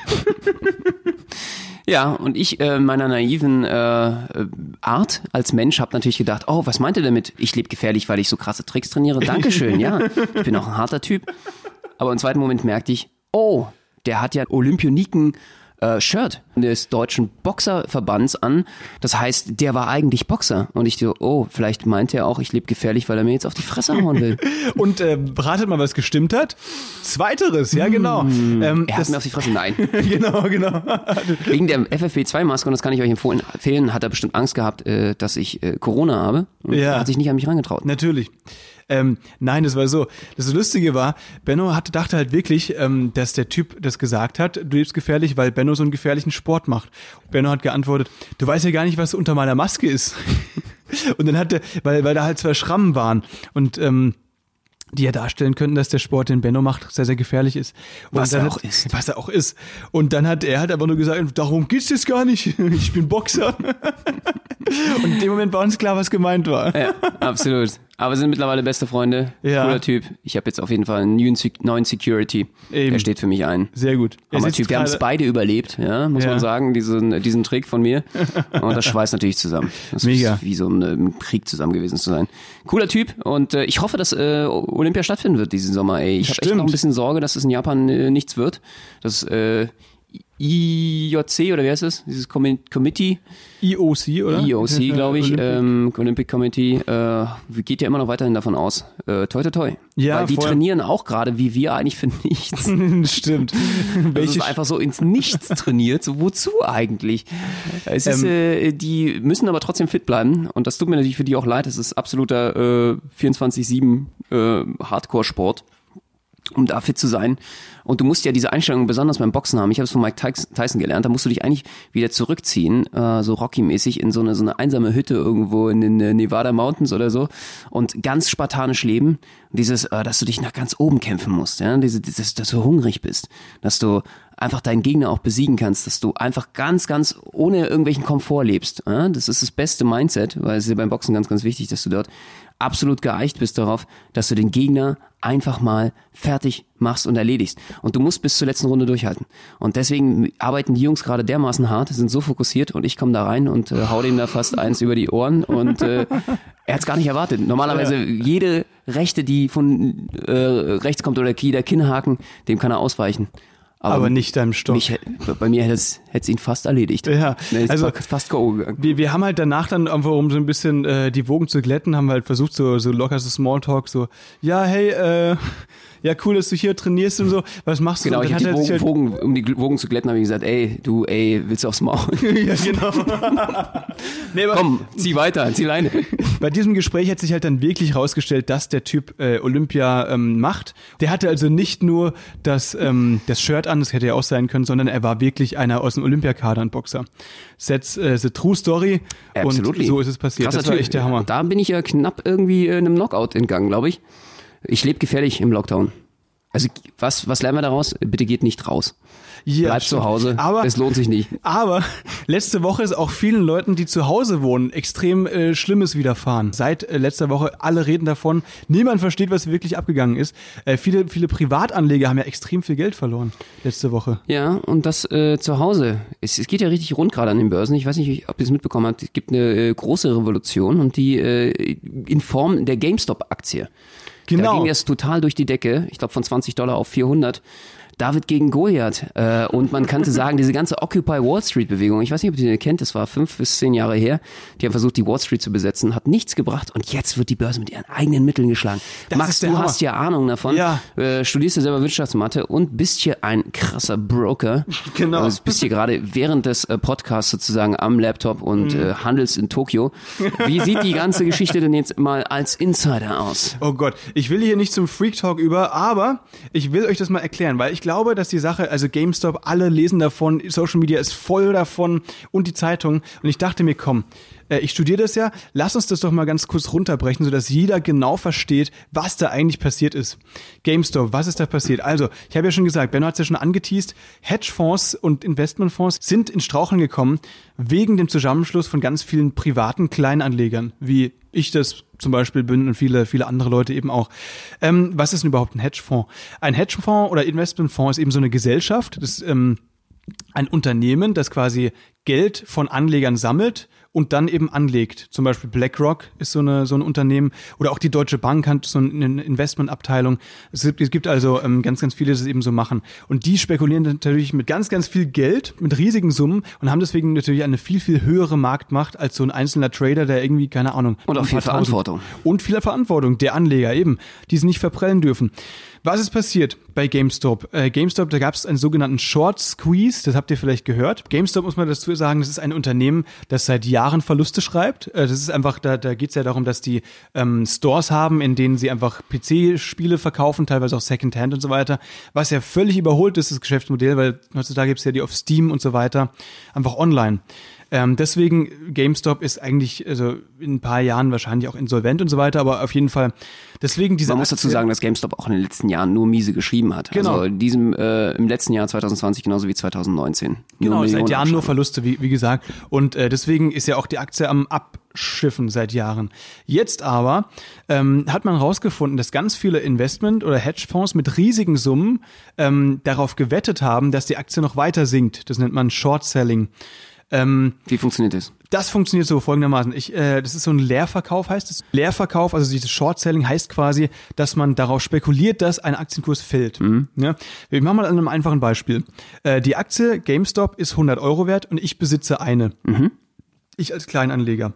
Speaker 1: Ja, und ich äh, meiner naiven äh, Art als Mensch habe natürlich gedacht, oh, was meint ihr damit? Ich lebe gefährlich, weil ich so krasse Tricks trainiere. Dankeschön, ja. Ich bin auch ein harter Typ. Aber im zweiten Moment merkte ich, oh, der hat ja Olympioniken äh, Shirt des deutschen Boxerverbands an. Das heißt, der war eigentlich Boxer. Und ich so, oh, vielleicht meint er auch, ich lebe gefährlich, weil er mir jetzt auf die Fresse hauen will.
Speaker 2: Und äh, ratet mal, was gestimmt hat? Zweiteres, ja genau. Ähm,
Speaker 1: Er hat mir auf die Fresse, nein.
Speaker 2: genau, genau.
Speaker 1: Wegen der FFP2-Maske, und das kann ich euch empfehlen, hat er bestimmt Angst gehabt, äh, dass ich äh, Corona habe. Und
Speaker 2: Ja.
Speaker 1: hat sich nicht an mich rangetraut.
Speaker 2: Natürlich. Ähm, nein, das war so. Das Lustige war, Benno hatte, dachte halt wirklich, ähm, dass der Typ das gesagt hat, du lebst gefährlich, weil Benno so einen gefährlichen Sport macht. Benno hat geantwortet, du weißt ja gar nicht, was unter meiner Maske ist. Und dann hat er, weil, weil da halt zwei Schrammen waren und ähm, die ja darstellen könnten, dass der Sport, den Benno macht, sehr, sehr gefährlich ist. Und
Speaker 1: Was er
Speaker 2: hat,
Speaker 1: auch ist.
Speaker 2: Was er auch ist. Und dann hat er hat aber nur gesagt, darum geht's jetzt gar nicht. Ich bin Boxer. Und in dem Moment war uns klar, was gemeint war.
Speaker 1: Ja, absolut. Aber wir sind mittlerweile beste Freunde.
Speaker 2: Ja.
Speaker 1: Cooler Typ. Ich habe jetzt auf jeden Fall einen neuen Sec- neuen Security.
Speaker 2: Eben.
Speaker 1: Der steht für mich ein.
Speaker 2: Sehr gut. Er sitzt
Speaker 1: Typ. Wir haben es beide überlebt, ja, muss
Speaker 2: Ja.
Speaker 1: man sagen, diesen, diesen Trick von mir. Und das schweißt natürlich zusammen. Das
Speaker 2: Mega.
Speaker 1: ist wie so ein ähm, Krieg zusammen gewesen zu sein. Cooler Typ und äh, ich hoffe, dass äh, Olympia stattfinden wird diesen Sommer. Ey. Ich habe echt noch ein bisschen Sorge, dass es in Japan äh, nichts wird. Das äh, IJC oder wie heißt es? Dieses Commi- Committee,
Speaker 2: IOC, oder?
Speaker 1: IOC, glaube ich,
Speaker 2: Olympic.
Speaker 1: ähm, Olympic Committee, äh, geht ja immer noch weiterhin davon aus. Äh, toi, toi, toi.
Speaker 2: Ja,
Speaker 1: Weil die
Speaker 2: voll.
Speaker 1: trainieren auch gerade wie wir eigentlich für nichts.
Speaker 2: Stimmt.
Speaker 1: Das
Speaker 2: Welche
Speaker 1: ist einfach so ins Nichts trainiert. So wozu eigentlich? Es ist,
Speaker 2: Ähm.
Speaker 1: äh, die müssen aber trotzdem fit bleiben und das tut mir natürlich für die auch leid. Es ist absoluter äh, 24/7 äh, Hardcore-Sport, um da fit zu sein. Und du musst ja diese Einstellung besonders beim Boxen haben. Ich habe es von Mike Tys- Tyson gelernt. Da musst du dich eigentlich wieder zurückziehen, äh, so Rocky-mäßig in so eine so eine einsame Hütte irgendwo in den äh, Nevada Mountains oder so und ganz spartanisch leben. Dieses, äh, dass du dich nach ganz oben kämpfen musst, ja, diese, dieses, dass du hungrig bist, dass du einfach deinen Gegner auch besiegen kannst, dass du einfach ganz, ganz ohne irgendwelchen Komfort lebst. Ja? Das ist das beste Mindset, weil es ist ja beim Boxen ganz, ganz wichtig, dass du dort absolut geeicht bist darauf, dass du den Gegner einfach mal fertig machst und erledigst. Und du musst bis zur letzten Runde durchhalten. Und deswegen arbeiten die Jungs gerade dermaßen hart, sind so fokussiert und ich komme da rein und äh, hau dem da fast eins über die Ohren und äh, er hat es gar nicht erwartet. Normalerweise jede Rechte, die von äh, rechts kommt oder jeder Kinnhaken, dem kann er ausweichen.
Speaker 2: Aber nicht deinem Stock.
Speaker 1: Mich, bei mir hätte es, hätte es ihn fast erledigt.
Speaker 2: Ja,
Speaker 1: Nee,
Speaker 2: also-
Speaker 1: fast K.O. gegangen.
Speaker 2: Wir, wir haben halt danach dann, einfach um so ein bisschen äh, die Wogen zu glätten, haben wir halt versucht, so, so locker so Smalltalk, so, ja, hey, äh, ja, cool, dass du hier trainierst und so, was machst du?
Speaker 1: Genau, ich habe die
Speaker 2: er sich
Speaker 1: Wogen, Wogen, um die Wogen zu glätten, habe ich gesagt, ey, du, ey, willst du aufs Maul?
Speaker 2: ja, genau. nee, aber
Speaker 1: Komm, zieh weiter, zieh Leine.
Speaker 2: bei diesem Gespräch hat sich halt dann wirklich rausgestellt, dass der Typ äh, Olympia ähm, macht. Der hatte also nicht nur das, ähm, das Shirt an, das hätte ja auch sein können, sondern er war wirklich einer aus dem Olympiakader, ein Boxer. That's äh, the true story.
Speaker 1: Absolutely.
Speaker 2: Und so ist es passiert.
Speaker 1: Krasser
Speaker 2: das war echt der Hammer.
Speaker 1: Da bin ich ja knapp irgendwie äh, einem Knockout entgangen, glaube ich. Ich lebe gefährlich im Lockdown. Also was, was lernen wir daraus? Bitte geht nicht raus.
Speaker 2: Ja,
Speaker 1: Bleibt
Speaker 2: stimmt.
Speaker 1: zu Hause.
Speaker 2: Aber
Speaker 1: es lohnt sich nicht.
Speaker 2: Aber letzte Woche ist auch vielen Leuten, die zu Hause wohnen, extrem äh, Schlimmes widerfahren. Seit äh, letzter Woche alle reden davon. Niemand versteht, was wirklich abgegangen ist. Äh, viele, viele Privatanleger haben ja extrem viel Geld verloren letzte Woche.
Speaker 1: Ja, und das äh, zu Hause. Es, es geht ja richtig rund gerade an den Börsen. Ich weiß nicht, ob ihr es mitbekommen habt. Es gibt eine äh, große Revolution und die äh, in Form der GameStop-Aktie. Da
Speaker 2: Genau.
Speaker 1: ging es total durch die Decke. Ich glaube von 20 Dollar auf 400. David gegen Goliath. Äh, und man könnte sagen, diese ganze Occupy Wall Street Bewegung, ich weiß nicht, ob ihr die kennt, das war fünf bis zehn Jahre her. Die haben versucht, die Wall Street zu besetzen, hat nichts gebracht und jetzt wird die Börse mit ihren eigenen Mitteln geschlagen.
Speaker 2: Das
Speaker 1: Max, du
Speaker 2: Hammer.
Speaker 1: hast ja Ahnung davon.
Speaker 2: Ja.
Speaker 1: Äh, studierst ja selber Wirtschaftsmathe und bist hier ein krasser Broker.
Speaker 2: Genau.
Speaker 1: Also bist hier gerade während des äh, Podcasts sozusagen am Laptop und
Speaker 2: Mhm.
Speaker 1: äh, handelst in Tokio. Wie sieht die ganze Geschichte denn jetzt mal als Insider aus?
Speaker 2: Oh Gott, ich will hier nicht zum Freak Talk über, aber ich will euch das mal erklären, weil ich glaube, dass die Sache, also GameStop, alle lesen davon, Social Media ist voll davon und die Zeitung. Und ich dachte mir, komm, äh, ich studiere das ja, lass uns das doch mal ganz kurz runterbrechen, sodass jeder genau versteht, was da eigentlich passiert ist. GameStop, was ist da passiert? Also, ich habe ja schon gesagt, Benno hat es ja schon angeteased, Hedgefonds und Investmentfonds sind in Straucheln gekommen wegen dem Zusammenschluss von ganz vielen privaten Kleinanlegern, wie ich das zum Beispiel bin und viele, viele andere Leute eben auch. Ähm, was ist denn überhaupt ein Hedgefonds? Ein Hedgefonds oder Investmentfonds ist eben so eine Gesellschaft, das ist ähm, ein Unternehmen, das quasi Geld von Anlegern sammelt und dann eben anlegt. Zum Beispiel BlackRock ist so, eine, so ein Unternehmen oder auch die Deutsche Bank hat so eine Investmentabteilung. Es gibt, es gibt also ähm, ganz, ganz viele, die das eben so machen. Und die spekulieren natürlich mit ganz, ganz viel Geld, mit riesigen Summen und haben deswegen natürlich eine viel, viel höhere Marktmacht als so ein einzelner Trader, der irgendwie, keine Ahnung.
Speaker 1: Und auch viel
Speaker 2: tausend-
Speaker 1: Verantwortung.
Speaker 2: Und viel Verantwortung der Anleger eben, die sie nicht verprellen dürfen. Was ist passiert bei GameStop? Äh, GameStop, da gab es einen sogenannten Short Squeeze, das habt ihr vielleicht gehört. GameStop muss man dazu sagen, das ist ein Unternehmen, das seit Jahren Verluste schreibt. Äh, das ist einfach, da, da geht es ja darum, dass die ähm, Stores haben, in denen sie einfach PC-Spiele verkaufen, teilweise auch Secondhand und so weiter. Was ja völlig überholt ist, das Geschäftsmodell, weil heutzutage gibt es ja die auf Steam und so weiter, einfach online. Ähm, deswegen, GameStop ist eigentlich also in ein paar Jahren wahrscheinlich auch insolvent und so weiter, aber auf jeden Fall, deswegen diese
Speaker 1: Man muss dazu sagen, dass GameStop auch in den letzten Jahren nur miese geschrieben hat.
Speaker 2: Genau.
Speaker 1: Also in diesem, äh, im letzten Jahr 2020 genauso wie 2019. Nur
Speaker 2: Genau, seit
Speaker 1: Millionen
Speaker 2: Jahren nur. Verluste, wie, wie gesagt. Und äh, deswegen ist ja auch die Aktie am Abschiffen seit Jahren. Jetzt aber ähm, hat man herausgefunden, dass ganz viele Investment- oder Hedgefonds mit riesigen Summen ähm, darauf gewettet haben, dass die Aktie noch weiter sinkt. Das nennt man Short Selling. Ähm,
Speaker 1: Wie funktioniert das?
Speaker 2: das funktioniert so folgendermaßen. Ich, äh, das ist so ein Leerverkauf, heißt es. Leerverkauf, also dieses Short Selling heißt quasi, dass man darauf spekuliert, dass ein Aktienkurs fällt. Ja? Wir machen mal an einem einfachen Beispiel. Äh, die Aktie GameStop ist 100 Euro wert und ich besitze eine. Ich als Kleinanleger.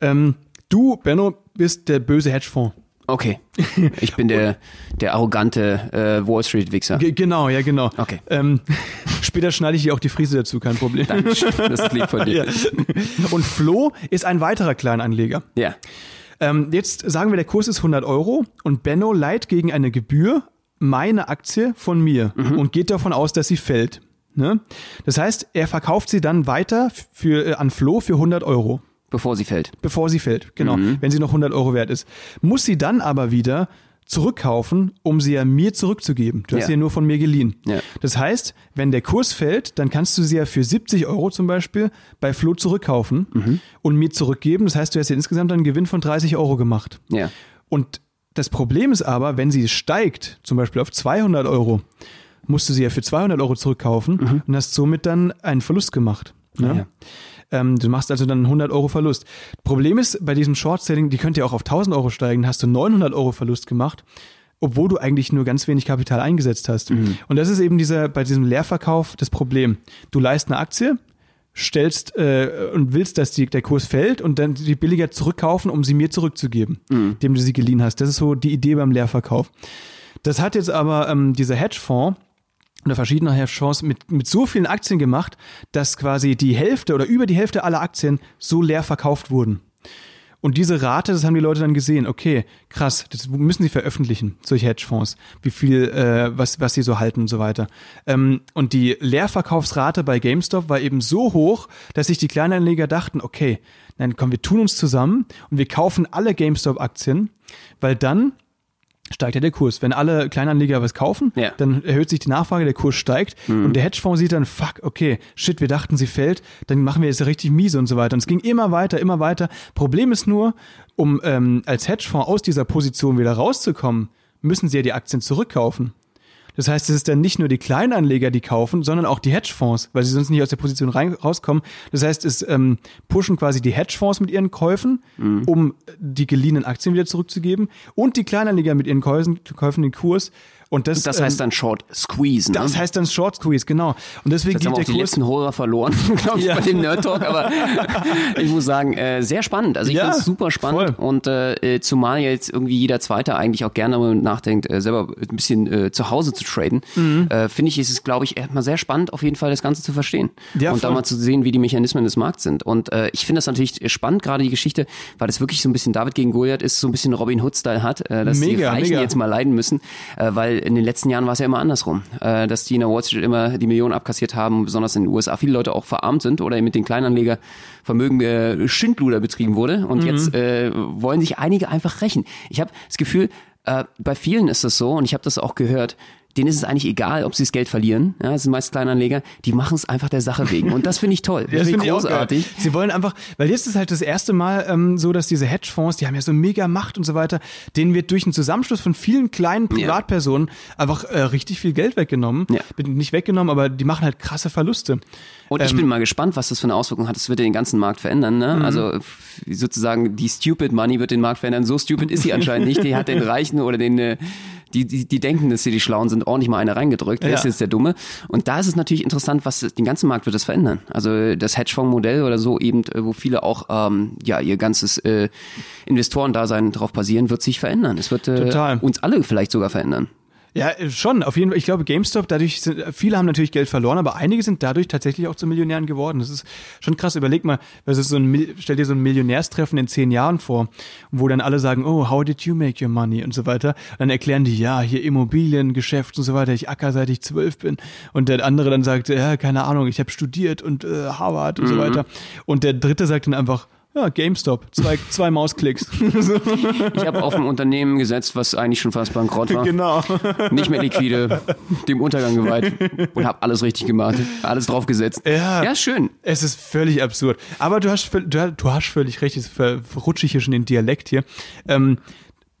Speaker 2: Ähm, du, Benno, bist der böse Hedgefonds.
Speaker 1: Okay. Ich bin der, der arrogante äh, Wall Street Wichser.
Speaker 2: Ge genau, ja, genau.
Speaker 1: Okay.
Speaker 2: Ähm, später schneide ich dir auch die Frise dazu, kein Problem.
Speaker 1: Dankeschön. Das lieb von dir.
Speaker 2: Ja. Und Flo ist ein weiterer Kleinanleger.
Speaker 1: Ja.
Speaker 2: Ähm, jetzt sagen wir, der Kurs ist 100 Euro und Benno leiht gegen eine Gebühr meine Aktie von mir und geht davon aus, dass sie fällt. Ne? Das heißt, er verkauft sie dann weiter für, äh, an Flo für 100 Euro,
Speaker 1: Bevor sie fällt.
Speaker 2: bevor sie fällt. Genau, wenn sie noch 100 Euro wert ist. Muss sie dann aber wieder zurückkaufen, um sie ja mir zurückzugeben. Du hast
Speaker 1: Ja.
Speaker 2: sie ja nur von mir geliehen.
Speaker 1: Ja.
Speaker 2: Das heißt, wenn der Kurs fällt, dann kannst du sie ja für 70 Euro zum Beispiel bei Flo zurückkaufen
Speaker 1: Mhm.
Speaker 2: und mir zurückgeben. Das heißt, du hast ja insgesamt einen Gewinn von 30 Euro gemacht.
Speaker 1: Ja.
Speaker 2: Und das Problem ist aber, wenn sie steigt, zum Beispiel auf 200 Euro, musst du sie ja für 200 Euro zurückkaufen und hast somit dann einen Verlust gemacht. Ne?
Speaker 1: Mhm. Ja.
Speaker 2: Ähm, du machst also dann 100 Euro Verlust. Problem ist, bei diesem Short-Selling, die könnte ja auch auf 1000 Euro steigen, hast du 900 Euro Verlust gemacht, obwohl du eigentlich nur ganz wenig Kapital eingesetzt hast.
Speaker 1: Mhm.
Speaker 2: Und das ist eben dieser, bei diesem Leerverkauf das Problem. Du leist eine Aktie, stellst äh, und willst, dass die, der Kurs fällt und dann die billiger zurückkaufen, um sie mir zurückzugeben, dem du sie geliehen hast. Das ist so die Idee beim Leerverkauf. Das hat jetzt aber ähm, dieser Hedgefonds oder verschiedene Hedgefonds mit, mit so vielen Aktien gemacht, dass quasi die Hälfte oder über die Hälfte aller Aktien so leer verkauft wurden. Und diese Rate, das haben die Leute dann gesehen. Okay, krass, das müssen sie veröffentlichen, solche Hedgefonds, wie viel, äh, was, was sie so halten und so weiter. Ähm, und die Leerverkaufsrate bei GameStop war eben so hoch, dass sich die Kleinanleger dachten, okay, dann komm, wir tun uns zusammen und wir kaufen alle GameStop-Aktien, weil dann steigt ja der Kurs. Wenn alle Kleinanleger was kaufen,
Speaker 1: Ja.
Speaker 2: dann erhöht sich die Nachfrage, der Kurs steigt und der Hedgefonds sieht dann, fuck, okay, shit, wir dachten, sie fällt, dann machen wir jetzt richtig miese und so weiter. Und es ging immer weiter, immer weiter. Problem ist nur, um ähm, als Hedgefonds aus dieser Position wieder rauszukommen, müssen sie ja die Aktien zurückkaufen. Das heißt, es ist dann nicht nur die Kleinanleger, die kaufen, sondern auch die Hedgefonds, weil sie sonst nicht aus der Position rein, rauskommen. Das heißt, es ähm, pushen quasi die Hedgefonds mit ihren Käufen, um die geliehenen Aktien wieder zurückzugeben und die Kleinanleger mit ihren Käufen, Käufen den Kurs. Und das,
Speaker 1: Das
Speaker 2: ähm,
Speaker 1: heißt dann Short Squeeze. Ne?
Speaker 2: das heißt dann Short Squeeze, genau. Und deswegen
Speaker 1: Jetzt haben
Speaker 2: geht
Speaker 1: wir
Speaker 2: der
Speaker 1: auch die letzten Hörer verloren, glaube ich,
Speaker 2: Ja.
Speaker 1: bei dem Nerd Talk. Aber ich muss sagen, äh, sehr spannend. Also ich
Speaker 2: Ja,
Speaker 1: finde es super spannend.
Speaker 2: voll.
Speaker 1: Und äh, zumal jetzt irgendwie jeder Zweite eigentlich auch gerne darüber nachdenkt, äh, selber ein bisschen äh, zu Hause zu traden,
Speaker 2: Mhm.
Speaker 1: äh, finde ich, ist es, glaube ich, erstmal sehr spannend, auf jeden Fall das Ganze zu verstehen.
Speaker 2: Ja,
Speaker 1: und da mal zu sehen, wie die Mechanismen des Markts sind. Und äh, ich finde das natürlich spannend, gerade die Geschichte, weil das wirklich so ein bisschen David gegen Goliath ist, so ein bisschen Robin Hood-Style hat, äh, dass die
Speaker 2: Mega,
Speaker 1: Reichen
Speaker 2: mega.
Speaker 1: jetzt mal leiden müssen, äh, weil in den letzten Jahren war es ja immer andersrum, äh, dass die in der Wall Street immer die Millionen abkassiert haben, besonders in den USA viele Leute auch verarmt sind oder mit den Kleinanlegervermögen äh, Schindluder betrieben wurde und jetzt äh, wollen sich einige einfach rächen. Ich habe das Gefühl, äh, bei vielen ist das so und ich habe das auch gehört, denen ist es eigentlich egal, ob sie das Geld verlieren. Ja, das sind meist Kleinanleger, die machen es einfach der Sache wegen. Und das finde ich toll.
Speaker 2: Ja, das finde ich
Speaker 1: großartig.
Speaker 2: geil. Sie wollen einfach, weil jetzt ist halt das erste Mal ähm, so, dass diese Hedgefonds, die haben ja so mega Macht und so weiter, denen wird durch einen Zusammenschluss von vielen kleinen Privatpersonen einfach äh, richtig viel Geld weggenommen.
Speaker 1: Ja.
Speaker 2: Bin Nicht weggenommen, aber die machen halt krasse Verluste.
Speaker 1: Und ich bin mal gespannt, was das für eine Auswirkung hat. Das wird ja den ganzen Markt verändern. Ne? Also f- sozusagen die Stupid Money wird den Markt verändern. So stupid ist sie anscheinend nicht. Die hat den Reichen oder den, äh, die, die, die denken, dass sie die Schlauen sind, ordentlich mal eine reingedrückt. Wer
Speaker 2: Ja.
Speaker 1: ist jetzt der Dumme? Und da ist es natürlich interessant, was den ganzen Markt wird das verändern. Also das Hedgefonds-Modell oder so eben, äh, wo viele auch ähm, ja ihr ganzes äh, Investorendasein drauf basieren, wird sich verändern. Es wird äh, uns alle vielleicht sogar verändern.
Speaker 2: Ja, äh, schon, auf jeden Fall. Ich glaube, GameStop, dadurch sind, viele haben natürlich Geld verloren, aber einige sind dadurch tatsächlich auch zu Millionären geworden. Das ist schon krass. Überleg mal, das ist so ein, stell dir so ein Millionärstreffen in zehn Jahren vor, wo dann alle sagen, oh, how did you make your money und so weiter. dann erklären die, ja, hier Immobiliengeschäft und so weiter, ich acker seit ich zwölf bin. Und der andere dann sagt, ja, keine Ahnung, ich habe studiert und äh, Harvard und so weiter. Und der dritte sagt dann einfach, ja, GameStop, zwei, zwei Mausklicks.
Speaker 1: Ich habe auf ein Unternehmen gesetzt, was eigentlich schon fast bankrott war.
Speaker 2: genau.
Speaker 1: nicht mehr liquide, dem Untergang geweiht und habe alles richtig gemacht, alles draufgesetzt.
Speaker 2: Ja.
Speaker 1: ja, ist schön.
Speaker 2: Es ist völlig absurd. Aber du hast, du, hast- völlig recht, jetzt verrutsche ich hier schon den Dialekt hier. Ähm,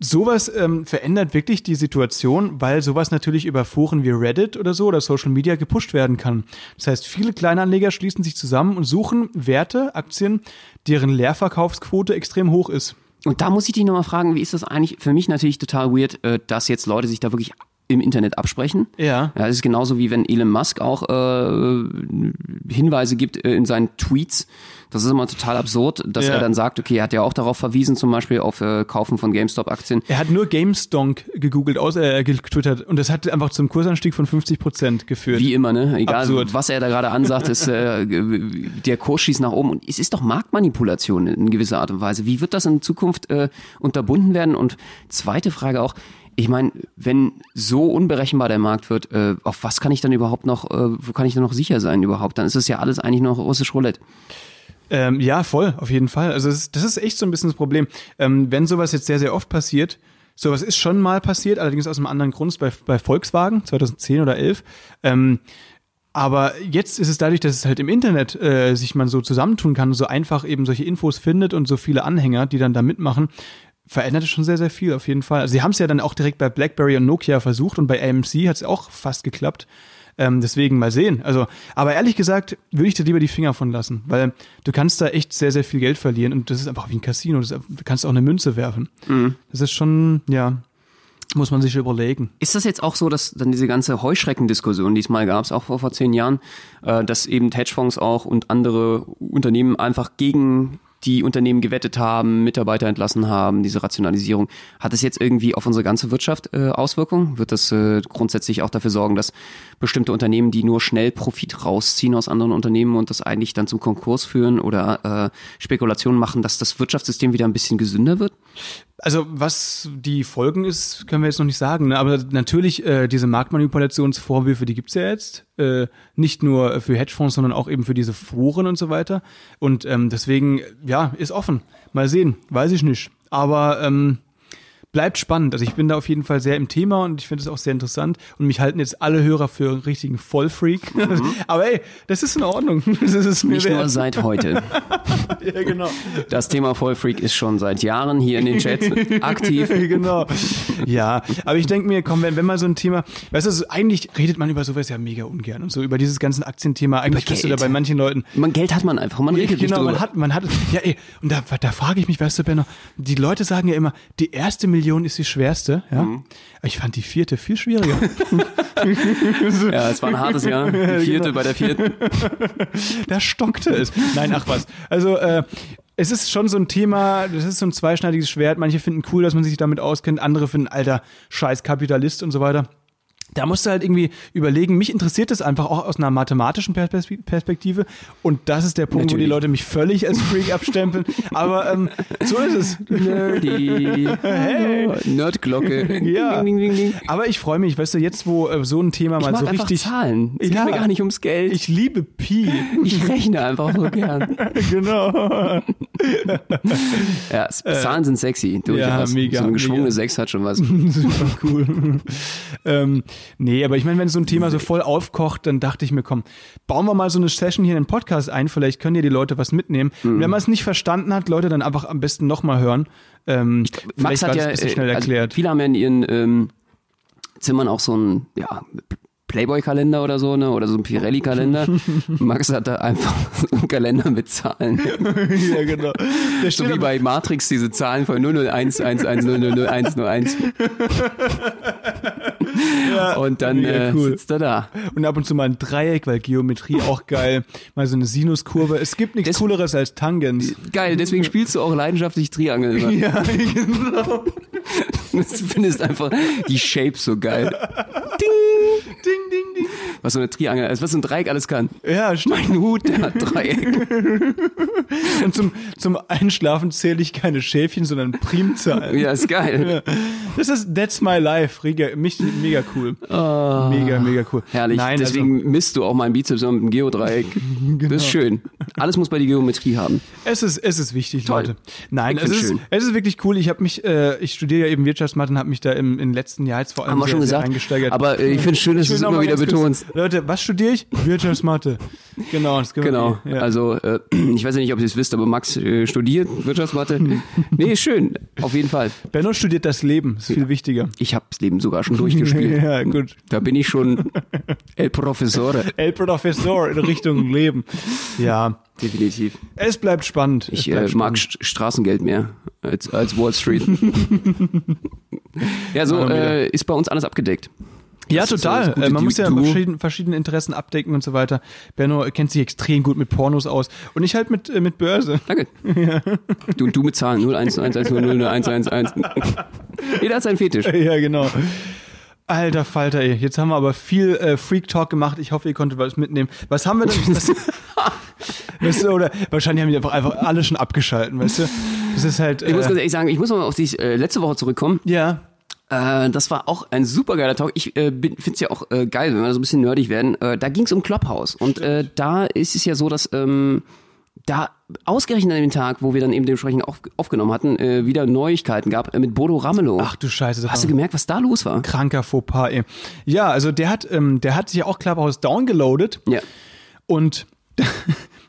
Speaker 2: sowas ähm, verändert wirklich die Situation, weil sowas natürlich über Foren wie Reddit oder so oder Social Media gepusht werden kann. Das heißt, viele Kleinanleger schließen sich zusammen und suchen Werte, Aktien, deren Leerverkaufsquote extrem hoch ist.
Speaker 1: Und da muss ich dich nochmal fragen, wie ist das eigentlich? Für mich natürlich total weird, äh, dass jetzt Leute sich da wirklich im Internet absprechen.
Speaker 2: Ja.
Speaker 1: Ja, das ist genauso wie wenn Elon Musk auch äh, Hinweise gibt äh, in seinen Tweets. Das ist immer total absurd, dass
Speaker 2: Ja.
Speaker 1: er dann sagt, okay, er hat ja auch darauf verwiesen, zum Beispiel auf äh, Kaufen von GameStop-Aktien.
Speaker 2: Er hat nur GameStonk gegoogelt, aus, äh, getwittert und das hat einfach zum Kursanstieg von 50 Prozent geführt.
Speaker 1: Wie immer, ne? Egal,
Speaker 2: Absurd.
Speaker 1: was er da gerade ansagt, ist, äh, der Kurs schießt nach oben. Und es ist doch Marktmanipulation in gewisser Art und Weise. Wie wird das in Zukunft äh, unterbunden werden? Und zweite Frage auch, ich meine, wenn so unberechenbar der Markt wird, äh, auf was kann ich dann überhaupt noch, äh, wo kann ich dann noch sicher sein überhaupt? Dann ist es ja alles eigentlich noch russisch Roulette.
Speaker 2: Ähm, ja, voll, auf jeden Fall. Also das ist, das ist echt so ein bisschen das Problem. Ähm, wenn sowas jetzt sehr, sehr oft passiert, Sowas ist schon mal passiert, allerdings aus einem anderen Grund bei, bei Volkswagen 2010 oder 11. Ähm, aber jetzt ist es dadurch, dass es halt im Internet äh, sich man so zusammentun kann, so einfach eben solche Infos findet und so viele Anhänger, die dann da mitmachen, verändert es schon sehr, sehr viel auf jeden Fall. Also sie haben es ja dann auch direkt bei BlackBerry und Nokia versucht und bei AMC hat es auch fast geklappt. Ähm, deswegen mal sehen. Also, aber ehrlich gesagt, würde ich da lieber die Finger von lassen, weil du kannst da echt sehr, sehr viel Geld verlieren und das ist einfach wie ein Casino. Das, du kannst auch eine Münze werfen.
Speaker 1: Mhm.
Speaker 2: Das ist schon, ja, muss man sich überlegen.
Speaker 1: Ist das jetzt auch so, dass dann diese ganze Heuschreckendiskussion, die es mal gab, auch vor, vor zehn Jahren, äh, dass eben Hedgefonds auch und andere Unternehmen einfach gegen die Unternehmen gewettet haben, Mitarbeiter entlassen haben, diese Rationalisierung. Hat es jetzt irgendwie auf unsere ganze Wirtschaft äh, Auswirkungen? Wird das äh, grundsätzlich auch dafür sorgen, dass bestimmte Unternehmen, die nur schnell Profit rausziehen aus anderen Unternehmen und das eigentlich dann zum Konkurs führen oder äh, Spekulationen machen, dass das Wirtschaftssystem wieder ein bisschen gesünder wird?
Speaker 2: Also was die Folgen ist, können wir jetzt noch nicht sagen. Ne? Aber natürlich, äh, diese Marktmanipulationsvorwürfe, die gibt's ja jetzt. Äh, nicht nur für Hedgefonds, sondern auch eben für diese Foren und so weiter. Und ähm, deswegen, ja, ist offen. Mal sehen, weiß ich nicht. Aber ähm, bleibt spannend. Also ich bin da auf jeden Fall sehr im Thema und ich finde es auch sehr interessant. Und mich halten jetzt alle Hörer für einen richtigen Vollfreak. Mhm. Aber ey, das ist in Ordnung. Das ist
Speaker 1: mir Nicht wert. nur seit heute.
Speaker 2: ja, genau.
Speaker 1: Das Thema Vollfreak ist schon seit Jahren hier in den Chats aktiv.
Speaker 2: genau. Ja, aber ich denke mir, komm, wenn, wenn mal so ein Thema, weißt du, eigentlich redet man über sowas ja mega ungern und so, über dieses ganze Aktienthema. Eigentlich bist du da bei manchen Leuten.
Speaker 1: Man, Geld hat man einfach, man redet
Speaker 2: genau,
Speaker 1: nicht drüber.
Speaker 2: man hat, man hat, ja ey, und da, da frage ich mich, weißt du, Benno, die Leute sagen ja immer, die erste Million Million ist die schwerste, ja. Mhm. Ich fand die vierte viel schwieriger.
Speaker 1: ja, es war ein hartes Jahr. Die vierte genau. bei der vierten.
Speaker 2: Da stockte es. Nein, ach was. Also, äh, es ist schon so ein Thema, das ist so ein zweischneidiges Schwert. Manche finden cool, dass man sich damit auskennt, andere finden, alter, scheiß Kapitalist und so weiter da musst du halt irgendwie überlegen, mich interessiert das einfach auch aus einer mathematischen Perspektive und das ist der Punkt, Natürlich. wo die Leute mich völlig als Freak abstempeln, aber ähm, so ist es.
Speaker 1: Nerdy.
Speaker 2: Hey.
Speaker 1: Nerdglocke.
Speaker 2: Ja. Aber ich freue mich, weißt du, jetzt wo äh, so ein Thema
Speaker 1: ich
Speaker 2: mal so richtig
Speaker 1: Zahlen. Es ja. geht mir gar nicht ums Geld.
Speaker 2: Ich liebe Pi.
Speaker 1: Ich rechne einfach so gern.
Speaker 2: genau.
Speaker 1: ja, Zahlen sind sexy.
Speaker 2: Ja, mega.
Speaker 1: So eine geschwungene mega. 6 hat schon was.
Speaker 2: Super cool. ähm, Nee, aber ich meine, wenn so ein Thema so voll aufkocht, dann dachte ich mir, komm, bauen wir mal so eine Session hier in den Podcast ein, vielleicht können ja die Leute was mitnehmen. Mhm. wenn man es nicht verstanden hat, Leute dann einfach am besten nochmal hören. Ähm,
Speaker 1: Max hat ja, ein bisschen schnell
Speaker 2: äh, also erklärt.
Speaker 1: Also viele haben ja in ihren ähm, Zimmern auch so ein, ja, Playboy-Kalender oder so, ne? Oder so ein Pirelli-Kalender. Max hat da einfach so einen Kalender mit Zahlen.
Speaker 2: ja, genau.
Speaker 1: Der so wie bei Matrix diese Zahlen von 00111000101. ja, und dann äh, cool. sitzt er da.
Speaker 2: Und ab und zu mal ein Dreieck, weil Geometrie auch geil. Mal so eine Sinuskurve. Es gibt nichts Des Cooleres als Tangens.
Speaker 1: Geil, deswegen spielst du auch leidenschaftlich Triangel. Immer.
Speaker 2: Ja, genau.
Speaker 1: Du findest einfach die Shapes so geil.
Speaker 2: Ding, ding, ding, ding.
Speaker 1: Was so eine Triangel, also was so ein Dreieck alles kann.
Speaker 2: Ja,
Speaker 1: mein Hut, der hat Dreieck.
Speaker 2: Und zum, zum Einschlafen zähle ich keine Schäfchen, sondern Primzahlen.
Speaker 1: Ja, ist geil.
Speaker 2: Ja. Das ist That's My Life. Mega, mega cool.
Speaker 1: Oh,
Speaker 2: mega, mega cool.
Speaker 1: Herrlich. Nein, deswegen also, misst du auch meinen Bizeps mit dem Geodreieck. Genau. Das ist schön. Alles muss bei die Geometrie haben.
Speaker 2: Es ist, es ist wichtig, Toll. Leute. Nein, es ist, es ist wirklich cool. Ich habe mich, äh, ich studiere ja eben Wirtschaftsmathe und habe mich da im, im letzten Jahr jetzt vor allem
Speaker 1: Haben wir
Speaker 2: sehr,
Speaker 1: schon gesagt,
Speaker 2: eingesteigert.
Speaker 1: Aber äh, ich finde es schön, dass du es immer wieder betonst.
Speaker 2: Leute, was studiere ich? Wirtschaftsmathe. Genau, das
Speaker 1: Genau. Ja. Also, äh, ich weiß ja nicht, ob ihr es wisst, aber Max äh, studiert Wirtschaftsmathe. nee, schön. Auf jeden Fall.
Speaker 2: Benno studiert das Leben. Ist viel wichtiger.
Speaker 1: Ich habe das Leben sogar schon durchgespielt.
Speaker 2: ja, gut.
Speaker 1: Da bin ich schon El Professore.
Speaker 2: El Professor in Richtung Leben. Ja.
Speaker 1: Definitiv.
Speaker 2: Es bleibt spannend.
Speaker 1: Ich
Speaker 2: bleibt
Speaker 1: äh,
Speaker 2: spannend.
Speaker 1: mag Straßengeld mehr als, als Wall Street. ja, so äh, ist bei uns alles abgedeckt.
Speaker 2: Ja, total. Äh, man muss ja verschiedene, verschiedene Interessen abdecken und so weiter. Benno kennt sich extrem gut mit Pornos aus. Und ich halt mit, äh, mit Börse.
Speaker 1: Danke. Ja. Du, du mit Zahlen. 011100111. Jeder hat seinen Fetisch.
Speaker 2: Ja, genau. Alter Falter, ey. Jetzt haben wir aber viel äh, Freak Talk gemacht. Ich hoffe, ihr konntet was mitnehmen. Was haben wir denn? Was, weißt du, oder wahrscheinlich haben die einfach, einfach alle schon abgeschalten, weißt du? Das ist halt.
Speaker 1: Äh, ich muss ganz ehrlich sagen, ich muss mal auf die äh, letzte Woche zurückkommen.
Speaker 2: Ja.
Speaker 1: Äh, das war auch ein super geiler Talk. Ich äh, finde es ja auch äh, geil, wenn wir so ein bisschen nerdig werden. Äh, da ging es um Clubhouse. Und äh, da ist es ja so, dass ähm, da ausgerechnet an dem Tag, wo wir dann eben dementsprechend auf, aufgenommen hatten, äh, wieder Neuigkeiten gab äh, mit Bodo Ramelow.
Speaker 2: Ach du Scheiße.
Speaker 1: Hast du gemerkt, was da los war?
Speaker 2: kranker Fauxpas, ey. Ja, also der hat, ähm, der hat sich ja auch Clubhouse downgeloadet
Speaker 1: Ja.
Speaker 2: und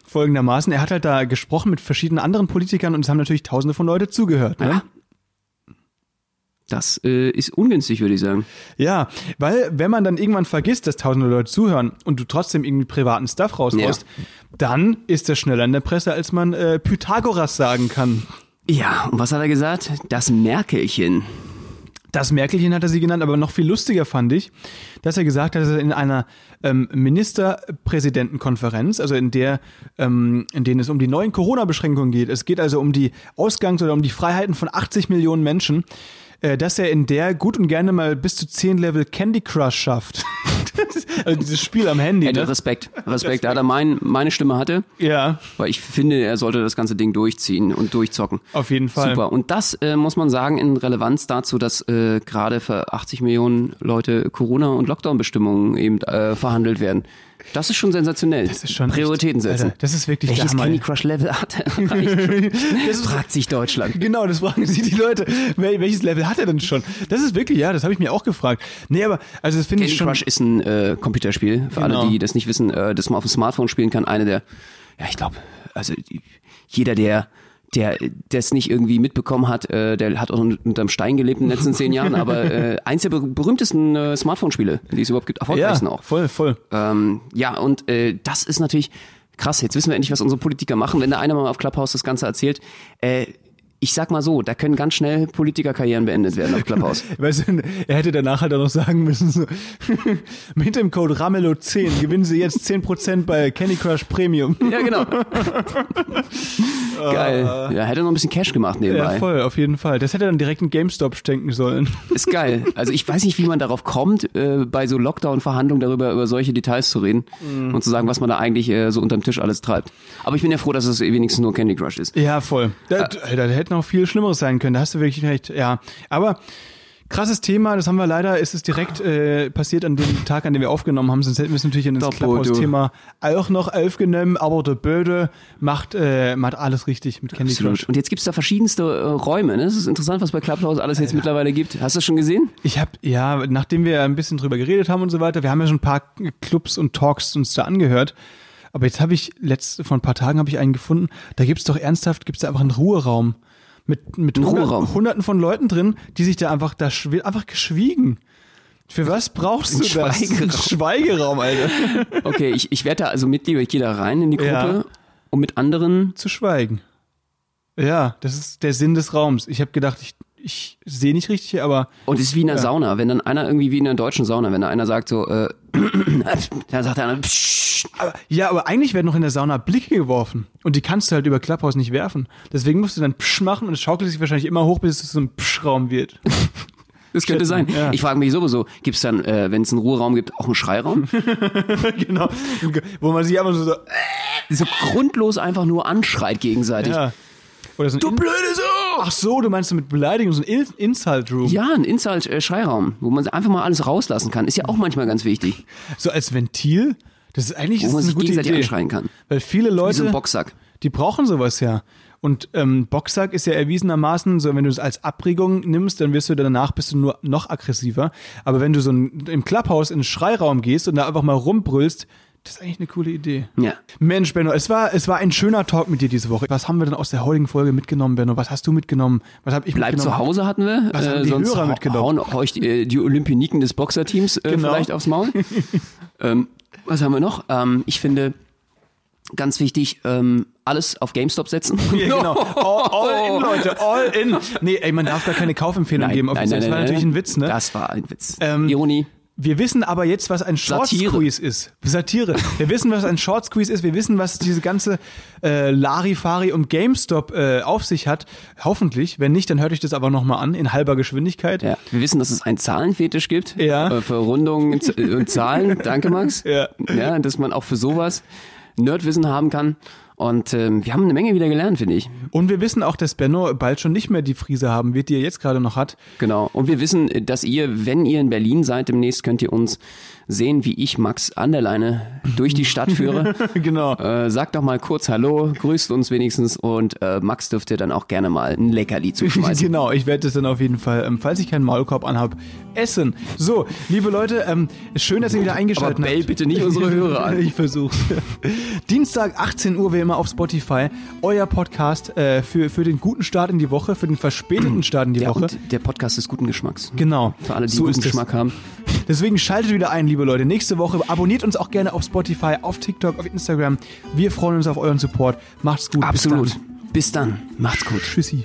Speaker 2: folgendermaßen, er hat halt da gesprochen mit verschiedenen anderen Politikern und es haben natürlich tausende von Leute zugehört. Ne?
Speaker 1: Ja. Das äh, ist ungünstig, würde ich sagen.
Speaker 2: Ja, weil wenn man dann irgendwann vergisst, dass tausende Leute zuhören und du trotzdem irgendwie privaten Stuff raushaust, dann ist das schneller in der Presse, als man äh, Pythagoras sagen kann.
Speaker 1: Ja, und was hat er gesagt? Das Merkelchen.
Speaker 2: Das Merkelchen hat er sie genannt, aber noch viel lustiger fand ich, dass er gesagt hat, dass er in einer ähm, Ministerpräsidentenkonferenz, also in der, ähm, in denen es um die neuen Corona-Beschränkungen geht, es geht also um die Ausgangs- oder um die Freiheiten von 80 Millionen Menschen, dass er in der gut und gerne mal bis zu 10 Level Candy Crush schafft. Also dieses Spiel am Handy.
Speaker 1: Ey,
Speaker 2: Ne?
Speaker 1: Respekt. Respekt. Da er mein, meine Stimme hatte,
Speaker 2: Ja,
Speaker 1: weil ich finde, er sollte das ganze Ding durchziehen und durchzocken.
Speaker 2: auf jeden Fall.
Speaker 1: Super. Und das äh, muss man sagen in Relevanz dazu, dass äh, gerade für 80 Millionen Leute Corona- und Lockdown-Bestimmungen eben äh, verhandelt werden. Das ist schon sensationell.
Speaker 2: Das ist schon
Speaker 1: Prioritäten
Speaker 2: echt,
Speaker 1: setzen.
Speaker 2: Alter, das ist wirklich
Speaker 1: Welches
Speaker 2: der Hammer.
Speaker 1: Candy Crush Level hat er?
Speaker 2: Das
Speaker 1: fragt sich Deutschland.
Speaker 2: Genau, das fragen sich die Leute. Wel welches Level hat er denn schon? Das ist wirklich, ja, das habe ich mir auch gefragt. Nee, aber, also das finde ich
Speaker 1: Candy
Speaker 2: schon.
Speaker 1: Crush ist ein äh, Computerspiel, für
Speaker 2: Genau.
Speaker 1: alle, die das nicht wissen, äh, das man auf dem Smartphone spielen kann. Eine der, ja, ich glaube, also die- jeder, der der das nicht irgendwie mitbekommen hat, äh, der hat auch unterm Stein gelebt in den letzten zehn Jahren, aber äh, eins der ber berühmtesten äh, Smartphone-Spiele, die es überhaupt gibt,
Speaker 2: ja,
Speaker 1: erfolgreichsten auch.
Speaker 2: voll, voll.
Speaker 1: Ähm, ja, und äh, das ist natürlich krass. Jetzt wissen wir endlich, was unsere Politiker machen. Wenn der eine mal auf Clubhouse das Ganze erzählt, äh, ich sag mal so, da können ganz schnell Politikerkarrieren beendet werden auf Clubhouse.
Speaker 2: Weißt du, er hätte danach halt auch noch sagen müssen, so, mit dem Code RAMELO10 gewinnen Sie jetzt 10% bei Candy Crush Premium.
Speaker 1: ja, genau. Geil. Ja, hätte noch ein bisschen Cash gemacht
Speaker 2: Ja,
Speaker 1: nebenbei.
Speaker 2: voll, auf jeden Fall. Das hätte er dann direkt in GameStop stecken sollen.
Speaker 1: ist geil. Also ich weiß nicht, wie man darauf kommt, äh, bei so Lockdown-Verhandlungen darüber über solche Details zu reden
Speaker 2: Mhm.
Speaker 1: und zu sagen, was man da eigentlich äh, so unterm Tisch alles treibt. Aber ich bin ja froh, dass es wenigstens nur Candy Crush ist.
Speaker 2: Ja, voll. Da, da hätte noch viel Schlimmeres sein können. Da hast du wirklich recht. Ja, aber krasses Thema. Das haben wir leider. Ist es direkt äh, passiert an dem Tag, an dem wir aufgenommen haben. Sonst hätten wir es natürlich in das. Clubhouse-Thema auch noch aufgenommen. Aber der Böde macht äh, macht alles richtig mit Candy Crush.
Speaker 1: Und jetzt gibt's da verschiedenste äh, Räume. Ne? Das ist interessant, was bei Clubhouse alles jetzt mittlerweile gibt. Hast du das schon gesehen?
Speaker 2: Ich habe ja, nachdem wir ein bisschen drüber geredet haben und so weiter, wir haben ja schon ein paar Clubs und Talks uns da angehört. Aber jetzt habe ich letzt vor ein paar Tagen habe ich einen gefunden. Da gibt's doch ernsthaft, gibt's da einfach einen Ruheraum mit mit hundert-? Hunderten von Leuten drin, die sich da einfach da schwi- einfach geschwiegen. Für was brauchst du
Speaker 1: Ein
Speaker 2: das?
Speaker 1: Schweigeraum.
Speaker 2: Schweigeraum, Alter.
Speaker 1: Okay, ich, ich werde da also Mitglied, ich gehe da rein in die Gruppe
Speaker 2: Ja.
Speaker 1: und mit anderen.
Speaker 2: Zu schweigen. Ja, das ist der Sinn des Raums. Ich habe gedacht, ich, ich sehe nicht richtig, aber
Speaker 1: Und es ist wie in einer Sauna. Wenn dann einer irgendwie wie in einer deutschen Sauna, wenn da einer sagt so, äh, dann sagt der andere, psch,
Speaker 2: Aber, ja, aber eigentlich werden noch in der Sauna Blicke geworfen. Und die kannst du halt über Clubhouse nicht werfen. Deswegen musst du dann Psch machen und es schaukelt sich wahrscheinlich immer hoch, bis es so ein Psch-Raum wird.
Speaker 1: das könnte sein.
Speaker 2: Ja.
Speaker 1: Ich frage mich sowieso, gibt's dann, äh, wenn es einen Ruheraum gibt, auch einen Schreiraum?
Speaker 2: genau. Wo man sich einfach so, so
Speaker 1: so grundlos einfach nur anschreit gegenseitig.
Speaker 2: ja. Oder so ein In-
Speaker 1: blöde Sau!
Speaker 2: Ach so, du meinst mit Beleidigung, so ein In Insult Room.
Speaker 1: Ja, ein Insult-Schreiraum, wo man einfach mal alles rauslassen kann. Ist ja auch manchmal ganz wichtig,
Speaker 2: So als Ventil. Das ist eigentlich ist eine gute Idee.
Speaker 1: anschreien kann.
Speaker 2: Weil viele
Speaker 1: Wie so
Speaker 2: Leute,
Speaker 1: ein Boxsack.
Speaker 2: die brauchen sowas ja. Und ähm, Boxsack ist ja erwiesenermaßen, so wenn du es als Abbregung nimmst, dann wirst du danach bist du nur noch aggressiver. Aber wenn du so ein, im Clubhouse in den Schreiraum gehst und da einfach mal rumbrüllst, das ist eigentlich eine coole Idee.
Speaker 1: Ja.
Speaker 2: Mensch, Benno, es war, es war ein schöner Talk mit dir diese Woche. Was haben wir denn aus der heutigen Folge mitgenommen, Benno? Was hast du mitgenommen? Was habe ich
Speaker 1: Bleib
Speaker 2: mitgenommen?
Speaker 1: zu Hause hatten wir.
Speaker 2: Was haben die
Speaker 1: sonst
Speaker 2: Hörer mitgenommen?
Speaker 1: hauen euch die, äh, die Olympioniken des Boxerteams äh,
Speaker 2: Genau.
Speaker 1: vielleicht aufs Maul. ähm, was haben wir noch? Ähm, ich finde ganz wichtig, ähm, alles auf GameStop setzen.
Speaker 2: Ja, genau. All, all in, Leute, all in. Nee, ey, man darf gar keine Kaufempfehlung geben. offiziell. das war natürlich ein Witz, ne?
Speaker 1: Das war ein Witz.
Speaker 2: Ähm,
Speaker 1: Ironie.
Speaker 2: Wir wissen aber jetzt, was ein Short. Squeeze ist. Satire. Wir wissen, was ein Short Squeeze ist. Wir wissen, was diese ganze äh, Larifari um GameStop äh, auf sich hat. Hoffentlich. Wenn nicht, dann hört euch das aber nochmal an in halber Geschwindigkeit.
Speaker 1: Ja. Wir wissen, dass es einen Zahlenfetisch gibt.
Speaker 2: Ja.
Speaker 1: Äh, für Rundungen äh, und Zahlen. Danke, Max.
Speaker 2: Ja.
Speaker 1: ja. Dass man auch für sowas Nerdwissen haben kann. Und ähm, wir haben eine Menge wieder gelernt, finde ich.
Speaker 2: Und wir wissen auch, dass Benno bald schon nicht mehr die Frise haben wird, die er jetzt gerade noch hat.
Speaker 1: Genau. Und wir wissen, dass ihr, wenn ihr in Berlin seid, demnächst könnt ihr uns sehen, wie ich Max an der Leine durch die Stadt führe.
Speaker 2: genau.
Speaker 1: Äh, sagt doch mal kurz Hallo, grüßt uns wenigstens und äh, Max dürfte dann auch gerne mal ein Leckerli zuschmeißen.
Speaker 2: genau, ich werde es dann auf jeden Fall, ähm, falls ich keinen Maulkorb anhab, essen. So, liebe Leute, ähm, schön, dass ihr wieder eingeschaltet
Speaker 1: Aber bell
Speaker 2: habt.
Speaker 1: bitte nicht unsere Hörer an.
Speaker 2: ich versuch's. Dienstag, 18 Uhr, wie immer auf Spotify. Euer Podcast äh, für, für den guten Start in die Woche, für den verspäteten Start in die
Speaker 1: Ja,
Speaker 2: Woche.
Speaker 1: der Podcast ist guten Geschmacks.
Speaker 2: Genau.
Speaker 1: Für alle, die
Speaker 2: So
Speaker 1: guten. Geschmack haben.
Speaker 2: Deswegen schaltet wieder ein, liebe Leute. Nächste Woche abonniert uns auch gerne auf Spotify, auf TikTok, auf Instagram. Wir freuen uns auf euren Support. Macht's gut. Bis
Speaker 1: Absolut.
Speaker 2: dann.
Speaker 1: Bis dann. Macht's gut.
Speaker 2: Tschüssi.